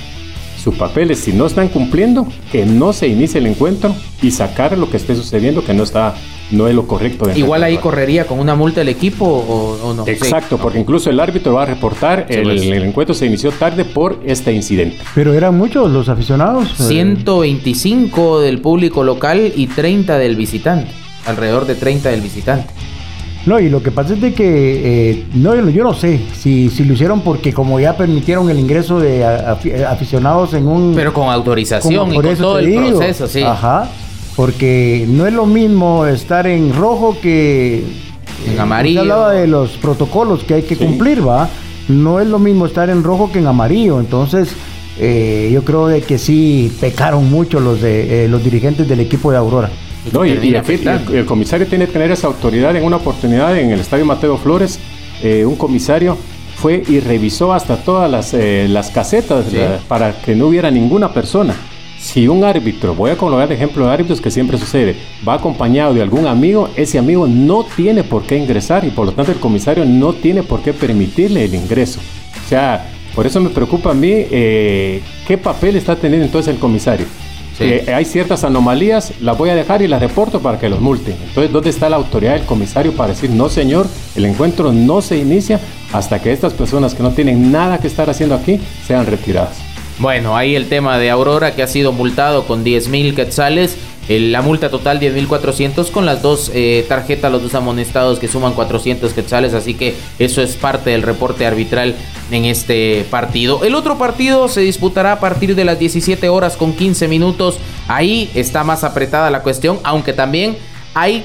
Sus papeles, si no están cumpliendo, que no se inicie el encuentro y sacar lo que esté sucediendo que no está no es lo correcto. Igual ahí correría con una multa el equipo o, no. Exacto, porque incluso el árbitro va a reportar el, pues. el, encuentro se inició tarde por este incidente. Pero eran muchos los aficionados. 125 del público local y 30 del visitante, alrededor de 30 del visitante. No, y lo que pasa es de que eh, no, yo no sé si, si lo hicieron porque como ya permitieron el ingreso de aficionados en un... Pero con autorización y con todo el proceso, sí. Ajá, porque no es lo mismo estar en rojo que... En amarillo. Usted hablaba de los protocolos que hay que cumplir, ¿va? No es lo mismo estar en rojo que en amarillo, entonces... Eh, yo creo de que sí pecaron mucho los de eh, los dirigentes del equipo de Aurora. No, y, el, comisario tiene que tener esa autoridad. En una oportunidad en el estadio Mateo Flores, eh, un comisario fue y revisó hasta todas las, eh, las casetas para que no hubiera ninguna persona. Si un árbitro, voy a colocar de ejemplo de árbitros que siempre sucede, va acompañado de algún amigo, ese amigo no tiene por qué ingresar y por lo tanto el comisario no tiene por qué permitirle el ingreso. O sea, por eso me preocupa a mí eh, qué papel está teniendo entonces el comisario. Eh, hay ciertas anomalías, las voy a dejar y las reporto para que los multen. Entonces, ¿dónde está la autoridad del comisario para decir, no señor, el encuentro no se inicia hasta que estas personas que no tienen nada que estar haciendo aquí sean retiradas? Bueno, ahí el tema de Aurora que ha sido multado con 10 mil quetzales la multa total 10.400 con las dos eh, tarjetas, los dos amonestados que suman 400 quetzales, así que eso es parte del reporte arbitral en este partido. El otro partido se disputará a partir de las 17 horas con 15 minutos. Ahí está más apretada la cuestión, aunque también hay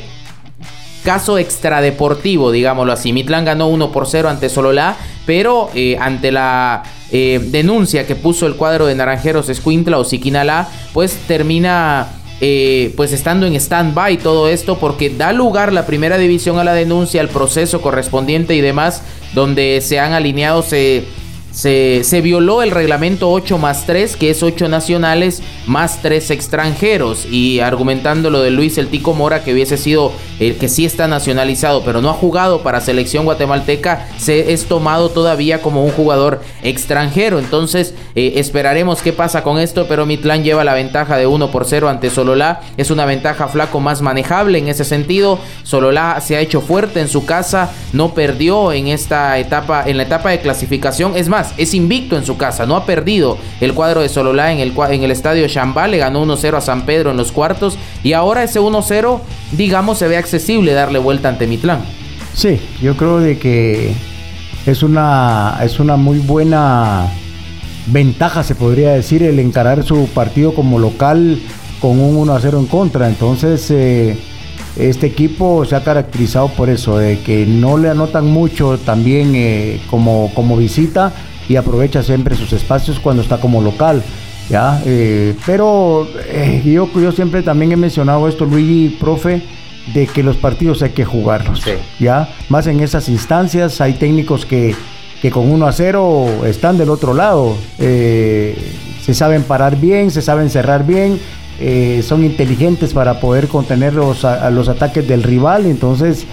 caso extradeportivo, digámoslo así. Mitlán ganó 1 por 0 ante Sololá, pero eh, ante la eh, denuncia que puso el cuadro de Naranjeros Escuintla o Siquinalá, pues termina eh, pues estando en stand-by todo esto porque da lugar la primera división a la denuncia, al proceso correspondiente y demás, donde se han alineado, se, se, violó el reglamento 8 más 3, que es 8 nacionales más 3 extranjeros. Y argumentando lo de Luis El Tico Mora, que hubiese sido el que sí está nacionalizado, pero no ha jugado para selección guatemalteca, se es tomado todavía como un jugador extranjero. Entonces eh, esperaremos qué pasa con esto, pero Mitlán lleva la ventaja de 1 por 0 ante Sololá. Es una ventaja flaco más manejable en ese sentido. Sololá se ha hecho fuerte en su casa, no perdió en esta etapa, en la etapa de clasificación. Es más, es invicto en su casa, no ha perdido el cuadro de Sololá en el, estadio Chambal, le ganó 1-0 a San Pedro en los cuartos y ahora ese 1-0, digamos, se ve accesible darle vuelta ante Mitlán. Sí, yo creo de que es una, es una muy buena ventaja, se podría decir, el encarar su partido como local con un 1 0 en contra. Entonces, eh, este equipo se ha caracterizado por eso, de que no le anotan mucho también eh, como, como visita y aprovecha siempre sus espacios cuando está como local. ¿ya? Eh, pero eh, yo, yo siempre también he mencionado esto, Luigi, profe, de que los partidos hay que jugarlos. ¿ya? Más en esas instancias hay técnicos que, que con 1 a 0 están del otro lado. Eh, se saben parar bien, se saben cerrar bien, son inteligentes para poder contener los, a, los ataques del rival. Entonces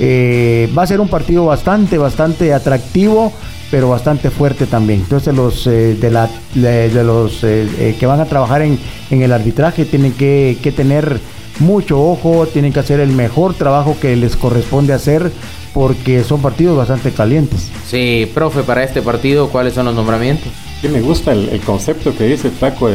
va a ser un partido bastante, bastante atractivo pero bastante fuerte también. Entonces los eh, de, la, de, los eh, eh, que van a trabajar en, en el arbitraje tienen que, que, tener mucho ojo, tienen que hacer el mejor trabajo que les corresponde hacer porque son partidos bastante calientes. Sí, profe, para este partido, ¿cuáles son los nombramientos? Sí, me gusta el, concepto que dice Flaco,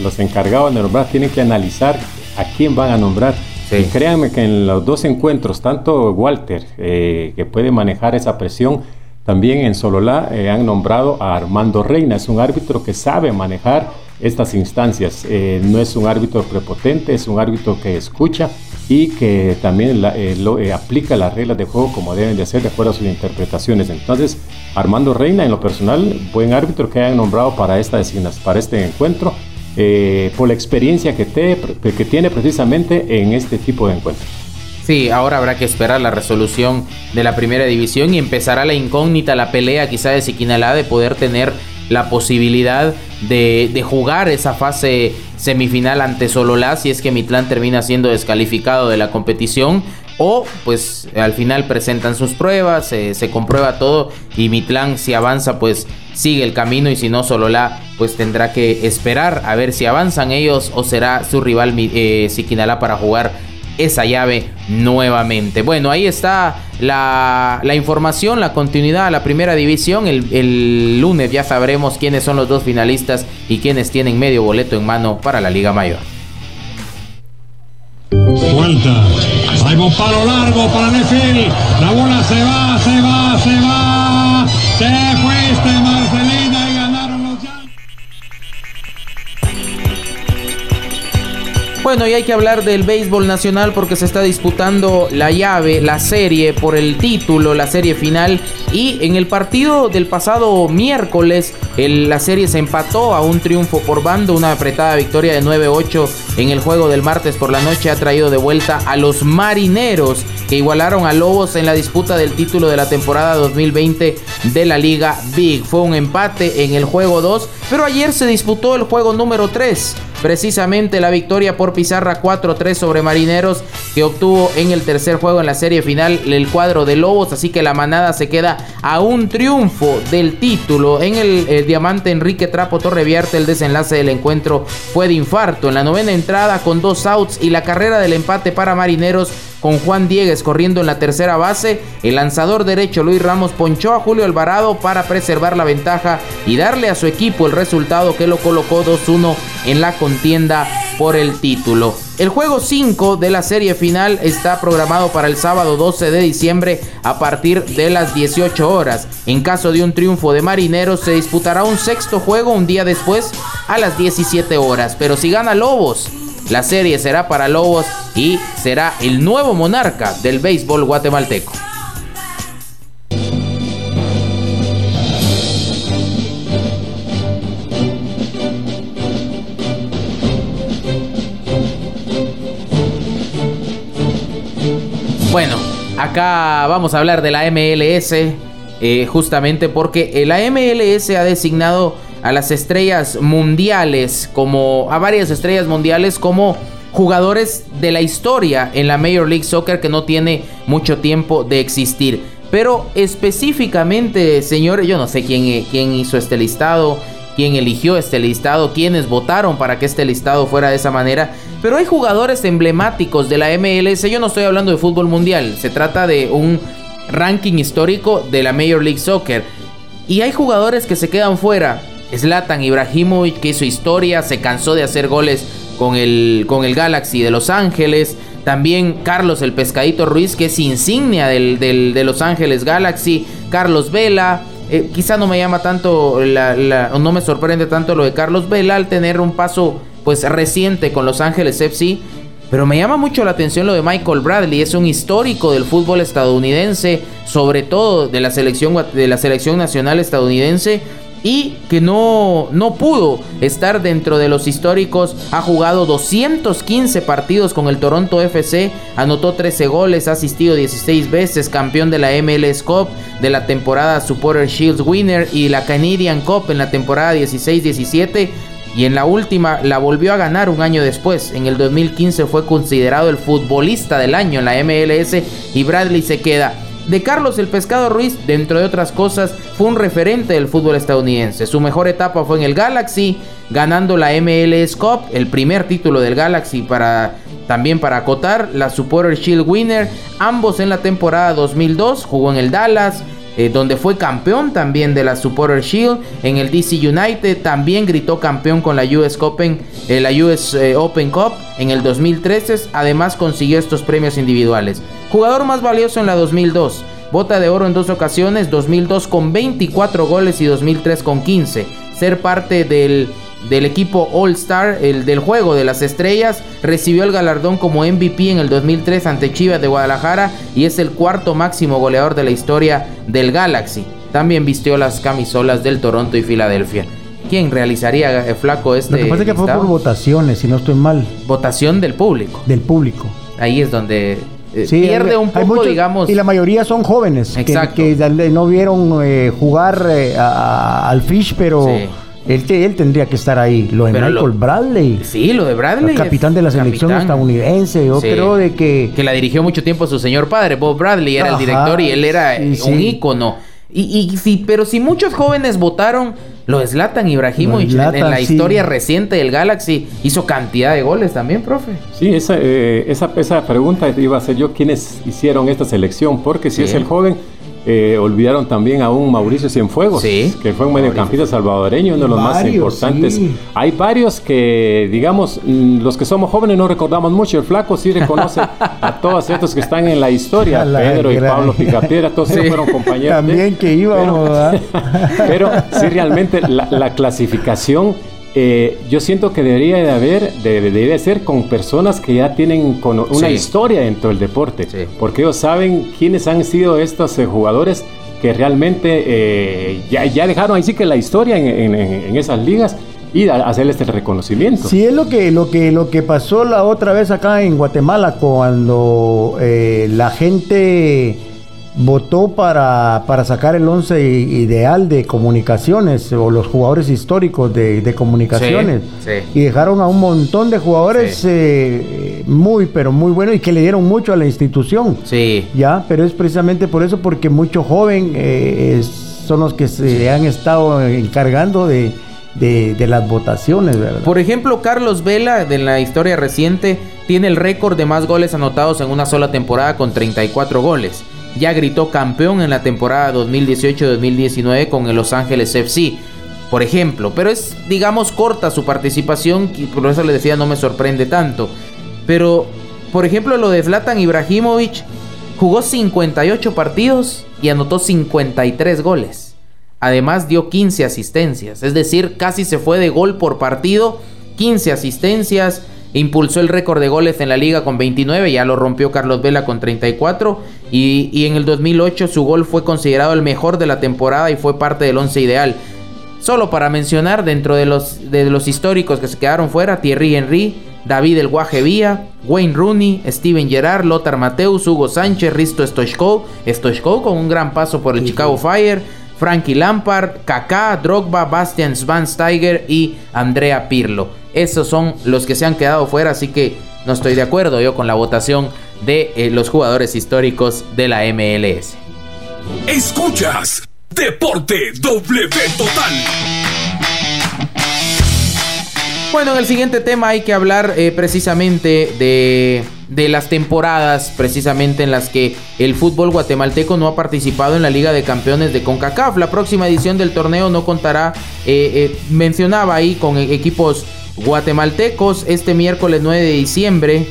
los encargados de nombrar tienen que analizar a quién van a nombrar. Y créanme que en los dos encuentros, tanto Walter, que puede manejar esa presión, también en Sololá eh, han nombrado a Armando Reina, es un árbitro que sabe manejar estas instancias, eh, no es un árbitro prepotente, es un árbitro que escucha y que también eh, aplica las reglas de juego como deben de ser de acuerdo a sus interpretaciones. Entonces, Armando Reina, en lo personal, buen árbitro que hayan nombrado para, esta, para este encuentro, por la experiencia que tiene precisamente en este tipo de encuentros. Sí, ahora habrá que esperar la resolución de la primera división y empezará la incógnita, la pelea quizá de Siquinalá de poder tener la posibilidad de, jugar esa fase semifinal ante Sololá si es que Mitlán termina siendo descalificado de la competición o pues al final presentan sus pruebas, se comprueba todo y Mitlán si avanza pues sigue el camino y si no Sololá pues tendrá que esperar a ver si avanzan ellos o será su rival eh, Siquinalá para jugar esa llave nuevamente. Bueno, ahí está la, información, la continuidad a la primera división. El, lunes ya sabremos quiénes son los dos finalistas y quiénes tienen medio boleto en mano para la Liga Mayor. Suelta. Hay un palo largo para Nefil. La bola se va, se va, se va. Te fuiste, Marcelina. Bueno, y hay que hablar del béisbol nacional porque se está disputando la llave, la serie por el título, la serie final. Y en el partido del pasado miércoles, la serie se empató a un triunfo por bando. Una apretada victoria de 9-8 en el juego del martes por la noche ha traído de vuelta a los marineros que igualaron a Lobos en la disputa del título de la temporada 2020 de la Liga Big. Fue un empate en el juego 2, pero ayer se disputó el juego número 3 precisamente la victoria por pizarra 4-3 sobre Marineros que obtuvo en el tercer juego en la serie final el cuadro de Lobos, así que la manada se queda a un triunfo del título. En el, diamante Enrique Trapo Torreviarte el desenlace del encuentro fue de infarto. En la novena entrada con dos outs y la carrera del empate para Marineros con Juan Diegues corriendo en la tercera base. El lanzador derecho Luis Ramos ponchó a Julio Alvarado para preservar la ventaja y darle a su equipo el resultado que lo colocó 2-1 en la contienda por el título. El juego 5 de la serie final está programado para el sábado 12 de diciembre a partir de las 18 horas. En caso de un triunfo de Marineros se disputará un sexto juego un día después a las 17 horas. Pero si gana Lobos, la serie será para Lobos y será el nuevo monarca del béisbol guatemalteco. Bueno, acá vamos a hablar de la MLS. eh, justamente porque la MLS ha designado a las estrellas mundiales como a varias estrellas mundiales como jugadores de la historia en la Major League Soccer que no tiene mucho tiempo de existir. Pero específicamente, señores, yo no sé quién, quién hizo este listado, quién eligió este listado, quiénes votaron para que este listado fuera de esa manera. Pero hay jugadores emblemáticos de la MLS. Yo no estoy hablando de fútbol mundial. Se trata de un ranking histórico de la Major League Soccer. Y hay jugadores que se quedan fuera. Zlatan Ibrahimovic, que hizo historia, se cansó de hacer goles con el, con el Galaxy de Los Ángeles. También Carlos el Pescadito Ruiz, que es insignia del, de Los Ángeles Galaxy. Carlos Vela. Eh, quizá no me llama tanto, no me sorprende tanto lo de Carlos Vela al tener un paso pues reciente con Los Ángeles FC. Pero me llama mucho la atención lo de Michael Bradley, es un histórico del fútbol estadounidense, sobre todo de la selección, de la selección nacional estadounidense y que no, no pudo estar dentro de los históricos. Ha jugado 215 partidos con el Toronto FC, anotó 13 goles, ha asistido 16 veces, campeón de la MLS Cup, de la temporada Supporter Shields Winner y la Canadian Cup en la temporada 16-17. Y en la última la volvió a ganar un año después. En el 2015 fue considerado el futbolista del año en la MLS y Bradley se queda de Carlos el Pescado Ruiz, dentro de otras cosas, fue un referente del fútbol estadounidense. Su mejor etapa fue en el Galaxy, ganando la MLS Cup, el primer título del Galaxy para también para acotar, la Supporter Shield Winner, ambos en la temporada 2002, jugó en el Dallas, eh, donde fue campeón también de la Supporter Shield. En el DC United también gritó campeón con la US Open, eh, US eh, Open Cup en el 2013. Además consiguió estos premios individuales. Jugador más valioso en la 2002. Bota de oro en dos ocasiones, 2002 con 24 goles y 2003 con 15. Ser parte del del equipo All Star, el del juego de las estrellas, recibió el galardón como MVP en el 2003 ante Chivas de Guadalajara y es el cuarto máximo goleador de la historia del Galaxy. También vistió las camisolas del Toronto y Filadelfia. ¿Quién realizaría, eh, Flaco, este Lo que pasa es que fue por votaciones, si no estoy mal. Votación del público. Del público. Ahí es donde eh, pierde un poco, digamos. Y la mayoría son jóvenes Exacto. Que, no vieron eh, jugar al Fish, pero él, él tendría que estar ahí. Lo de Michael Bradley. Sí, lo de Bradley. El capitán de la selección estadounidense. Yo creo de que. Que la dirigió mucho tiempo su señor padre. Bob Bradley era el director y él era un ícono. Y, y sí, pero si muchos jóvenes votaron, lo deslatan Ibrahimovic en, la historia reciente del Galaxy hizo cantidad de goles también, profe. Sí, esa, eh, esa, esa pregunta iba a ser yo quiénes hicieron esta selección, porque si es el joven eh, olvidaron también a un Mauricio Cienfuegos, que fue un mediocampista salvadoreño, uno de los más importantes. Hay varios que, digamos, mm, los que somos jóvenes no recordamos mucho. El flaco sí reconoce a todos estos que están en la historia, Pedro y Pablo Picapiedra, todos ellos fueron compañeros. También que íbamos, pero, sí, realmente la clasificación eh, yo siento que debería de haber, debería ser con personas que ya tienen una historia dentro del deporte, porque ellos saben quiénes han sido estos eh, jugadores que realmente eh, ya, ya, dejaron ahí sí que la historia en, esas ligas y hacerles este reconocimiento. Sí, es lo que, lo, que, lo que pasó la otra vez acá en Guatemala cuando la gente votó para, para sacar el once ideal de comunicaciones o los jugadores históricos de, comunicaciones. Y dejaron a un montón de jugadores eh, muy pero muy buenos y que le dieron mucho a la institución. Sí. Ya pero es precisamente por eso porque muchos jóvenes eh, son los que se han estado encargando de, de, las votaciones. Por ejemplo, Carlos Vela, de la historia reciente, tiene el récord de más goles anotados en una sola temporada con 34 goles ya gritó campeón en la temporada 2018-2019 con el Los Ángeles FC, por ejemplo. Pero es, digamos, corta su participación, y por eso le decía, no me sorprende tanto. Pero, por ejemplo, lo de Zlatan Ibrahimovic, jugó 58 partidos y anotó 53 goles. Además dio 15 asistencias, es decir, casi se fue de gol por partido, 15 asistencias, Impulsó el récord de goles en la liga con 29, ya lo rompió Carlos Vela con 34. Y, en el 2008 su gol fue considerado el mejor de la temporada y fue parte del once ideal. Solo para mencionar, dentro de los, de los históricos que se quedaron fuera, Thierry Henry, David El Guaje Vía, Wayne Rooney, Steven Gerrard, Lothar Mateus, Hugo Sánchez, Risto Stoichkov, Stoichkov con un gran paso por el Chicago Fire, Frankie Lampard, Kaká, Drogba, Bastian Schweinsteiger y Andrea Pirlo. Esos son los que se han quedado fuera, así que no estoy de acuerdo yo con la votación de eh, los jugadores históricos de la MLS. Escuchas Deporte W Total. Bueno, en el siguiente tema hay que hablar eh, precisamente de, de, las temporadas, precisamente en las que el fútbol guatemalteco no ha participado en la Liga de Campeones de CONCACAF. La próxima edición del torneo no contará, eh, mencionaba ahí, con equipos guatemaltecos. Este miércoles 9 de diciembre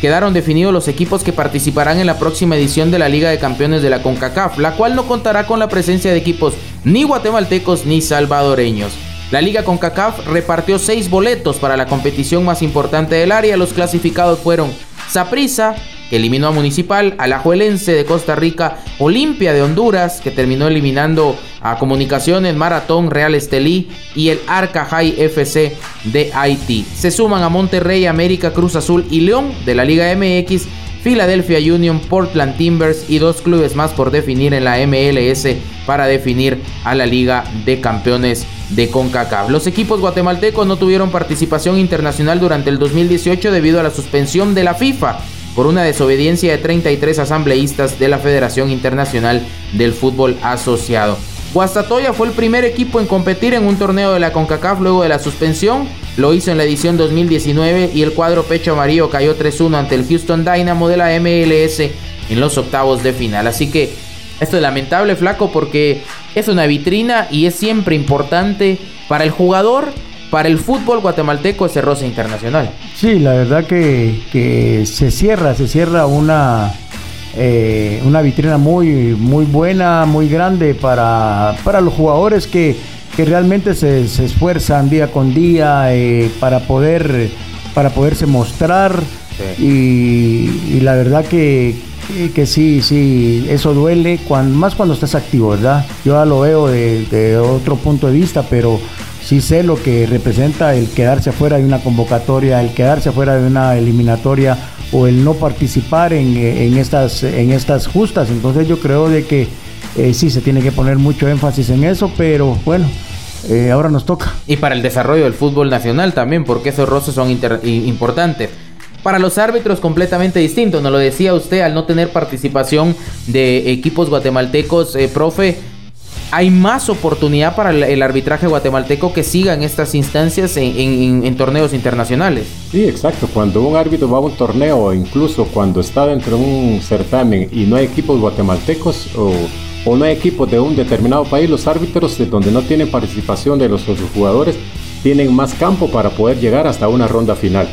quedaron definidos los equipos que participarán en la próxima edición de la Liga de Campeones de la CONCACAF, la cual no contará con la presencia de equipos ni guatemaltecos ni salvadoreños. La Liga CONCACAF repartió seis boletos para la competición más importante del área. Los clasificados fueron Saprissa, eliminó a Municipal, Alajuelense de Costa Rica, Olimpia de Honduras, que terminó eliminando a Comunicaciones, Maratón, Real Estelí y el Arca High FC de Haití. Se suman a Monterrey, América, Cruz Azul y León de la Liga MX, Philadelphia Union, Portland Timbers y dos clubes más por definir en la MLS para definir a la Liga de Campeones de CONCACAF. Los equipos guatemaltecos no tuvieron participación internacional durante el 2018 debido a la suspensión de la FIFA por una desobediencia de 33 asambleístas de la Federación Internacional del Fútbol Asociado. Guastatoya fue el primer equipo en competir en un torneo de la CONCACAF luego de la suspensión. Lo hizo en la edición 2019 y el cuadro pecho amarillo cayó 3-1 ante el Houston Dynamo de la MLS en los octavos de final. Así que esto es lamentable, flaco, porque es una vitrina y es siempre importante para el jugador para el fútbol guatemalteco ese roce internacional. Sí, la verdad que, se cierra, se cierra una, eh, una vitrina muy, muy buena, muy grande para, para los jugadores que, que realmente se, esfuerzan día con día eh, para, poder, para poderse mostrar. Y, la verdad que, que, sí, sí, eso duele, cuando, más cuando estás activo, ¿verdad? Yo ya lo veo de, de otro punto de vista, pero sí sé lo que representa el quedarse afuera de una convocatoria, el quedarse afuera de una eliminatoria o el no participar en, estas, en estas justas. Entonces yo creo de que eh, sí se tiene que poner mucho énfasis en eso, pero bueno. Eh, ahora nos toca. Y para el desarrollo del fútbol nacional también, porque esos roces son importantes. Para los árbitros completamente distinto, nos lo decía usted, al no tener participación de equipos guatemaltecos, eh, profe, hay más oportunidad para el, arbitraje guatemalteco que siga en estas instancias en, torneos internacionales. Sí, exacto. Cuando un árbitro va a un torneo, incluso cuando está dentro de un certamen y no hay equipos guatemaltecos o, no hay equipos de un determinado país, los árbitros donde no tienen participación de los, jugadores tienen más campo para poder llegar hasta una ronda final.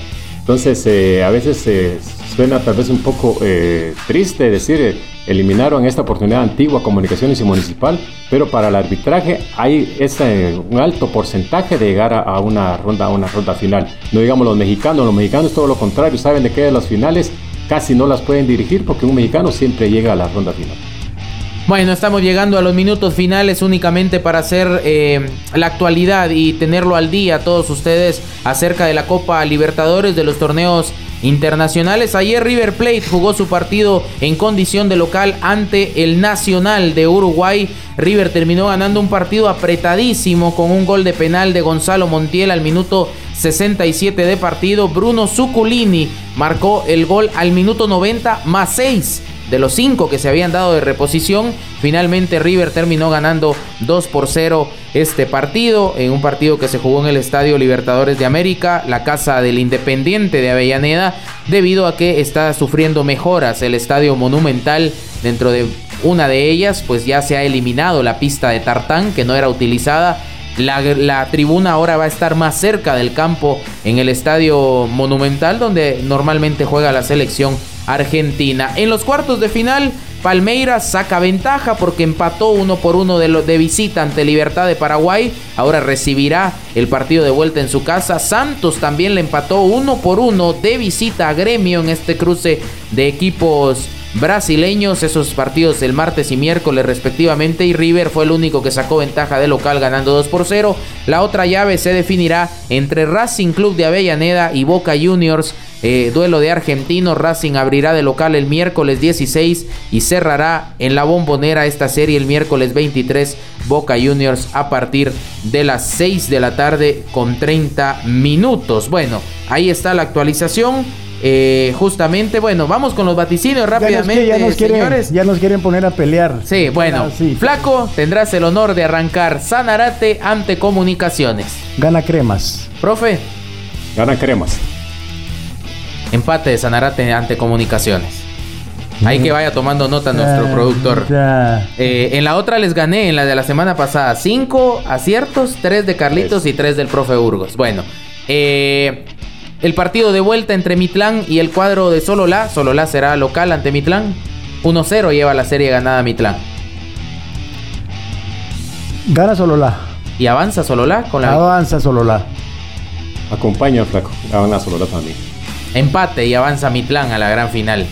Entonces, eh, a veces eh, suena tal vez un poco eh, triste decir eliminaron esta oportunidad antigua Comunicaciones y Municipal, pero para el arbitraje hay ese, un alto porcentaje de llegar a, una ronda, a una ronda final. No digamos los mexicanos, los mexicanos todo lo contrario, saben de qué de las finales casi no las pueden dirigir porque un mexicano siempre llega a la ronda final. Bueno, estamos llegando a los minutos finales únicamente para hacer eh, la actualidad y tenerlo al día todos ustedes acerca de la Copa Libertadores, de los torneos internacionales. Ayer River Plate jugó su partido en condición de local ante el Nacional de Uruguay. River terminó ganando un partido apretadísimo con un gol de penal de Gonzalo Montiel al minuto 67 de partido. Bruno Zuculini marcó el gol al minuto 90 más 6 de los cinco que se habían dado de reposición, finalmente River terminó ganando 2 por 0 este partido, en un partido que se jugó en el Estadio Libertadores de América, la casa del Independiente de Avellaneda, debido a que está sufriendo mejoras el Estadio Monumental dentro de una de ellas, pues ya se ha eliminado la pista de tartán que no era utilizada. La, la, tribuna ahora va a estar más cerca del campo en el estadio monumental donde normalmente juega la selección Argentina. En los cuartos de final, Palmeiras saca ventaja porque empató uno por uno de, de visita ante Libertad de Paraguay. Ahora recibirá el partido de vuelta en su casa. Santos también le empató uno por uno de visita a Gremio en este cruce de equipos brasileños, esos partidos el martes y miércoles respectivamente, y River fue el único que sacó ventaja de local ganando 2 por 0. La otra llave se definirá entre Racing Club de Avellaneda y Boca Juniors. Eh, duelo de argentinos, Racing abrirá de local el miércoles 16 y cerrará en la bombonera esta serie el miércoles 23 Boca Juniors a partir de las 6 de la tarde con 30 minutos. Bueno, ahí está la actualización. Eh, justamente, bueno, vamos con los vaticinios rápidamente, ya nos, quieren, señores. Ya nos quieren poner a pelear. Sí, bueno, Flaco, tendrás el honor de arrancar Sanarate ante Comunicaciones. Gana Cremas. Profe. Gana Cremas. Empate de Sanarate ante Comunicaciones. Ahí que vaya tomando nota nuestro productor. Eh, en la otra les gané, en la de la semana pasada, cinco aciertos, tres de Carlitos y tres del profe Burgos. Bueno, eh, el partido de vuelta entre Mitlán y el cuadro de Sololá. Sololá será local ante Mitlán. 1-0 lleva la serie ganada Mitlán. Gana Sololá. Y avanza Sololá con la. Avanza Sololá. Acompaña Flaco. Gana Sololá también. Empate y avanza Mitlán a la gran final.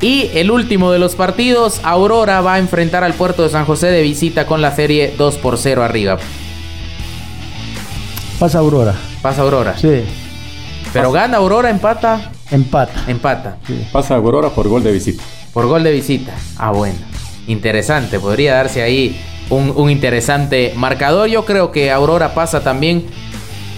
Y el último de los partidos, Aurora va a enfrentar al puerto de San José de visita con la serie 2 por 0 arriba. Pasa Aurora. Pasa Aurora. Sí. Pero gana Aurora, empata. Empata. Empata. Pasa Aurora por gol de visita. Por gol de visita. Ah, bueno. Interesante. Podría darse ahí un, un interesante marcador. Yo creo que Aurora pasa también.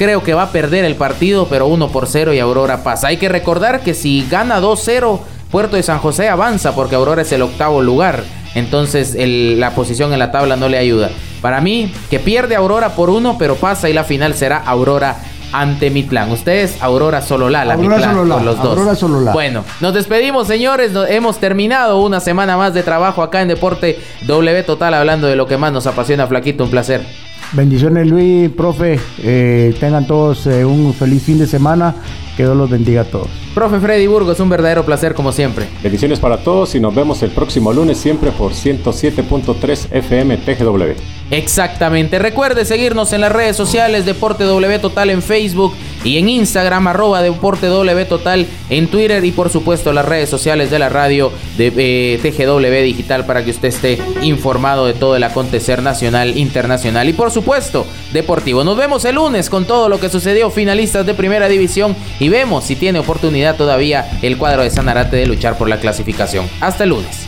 Creo que va a perder el partido, pero 1 por 0 y Aurora pasa. Hay que recordar que si gana 2-0 Puerto de San José avanza porque Aurora es el octavo lugar. Entonces la posición en la tabla no le ayuda. Para mí, que pierde Aurora por uno, pero pasa y la final será Aurora ante Mitlán. Ustedes, Aurora Sololá, la Aurora Mitlán Sololá, por los dos. Aurora Sololá. Bueno, nos despedimos, señores. Hemos terminado una semana más de trabajo acá en Deporte W Total, hablando de lo que más nos apasiona, Flaquito. Un placer. Bendiciones Luis, profe. Eh, tengan todos eh, un feliz fin de semana. Que Dios los bendiga a todos. Profe Freddy Burgos, un verdadero placer como siempre. Bendiciones para todos y nos vemos el próximo lunes siempre por 107.3 FM TGW. Exactamente. Recuerde seguirnos en las redes sociales Deporte W Total en Facebook y en Instagram, arroba Deporte W Total en Twitter y por supuesto las redes sociales de la radio de eh, TGW Digital para que usted esté informado de todo el acontecer nacional, internacional y por supuesto deportivo. Nos vemos el lunes con todo lo que sucedió, finalistas de primera división y vemos si tiene oportunidad todavía el cuadro de Sanarate de luchar por la clasificación. Hasta el lunes.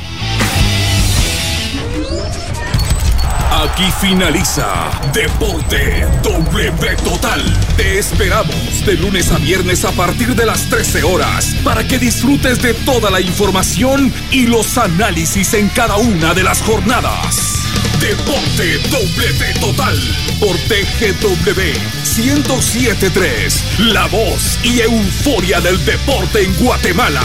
Aquí finaliza Deporte W Total. Te esperamos de lunes a viernes a partir de las 13 horas para que disfrutes de toda la información y los análisis en cada una de las jornadas. Deporte W Total por TGW 1073. La voz y euforia del deporte en Guatemala.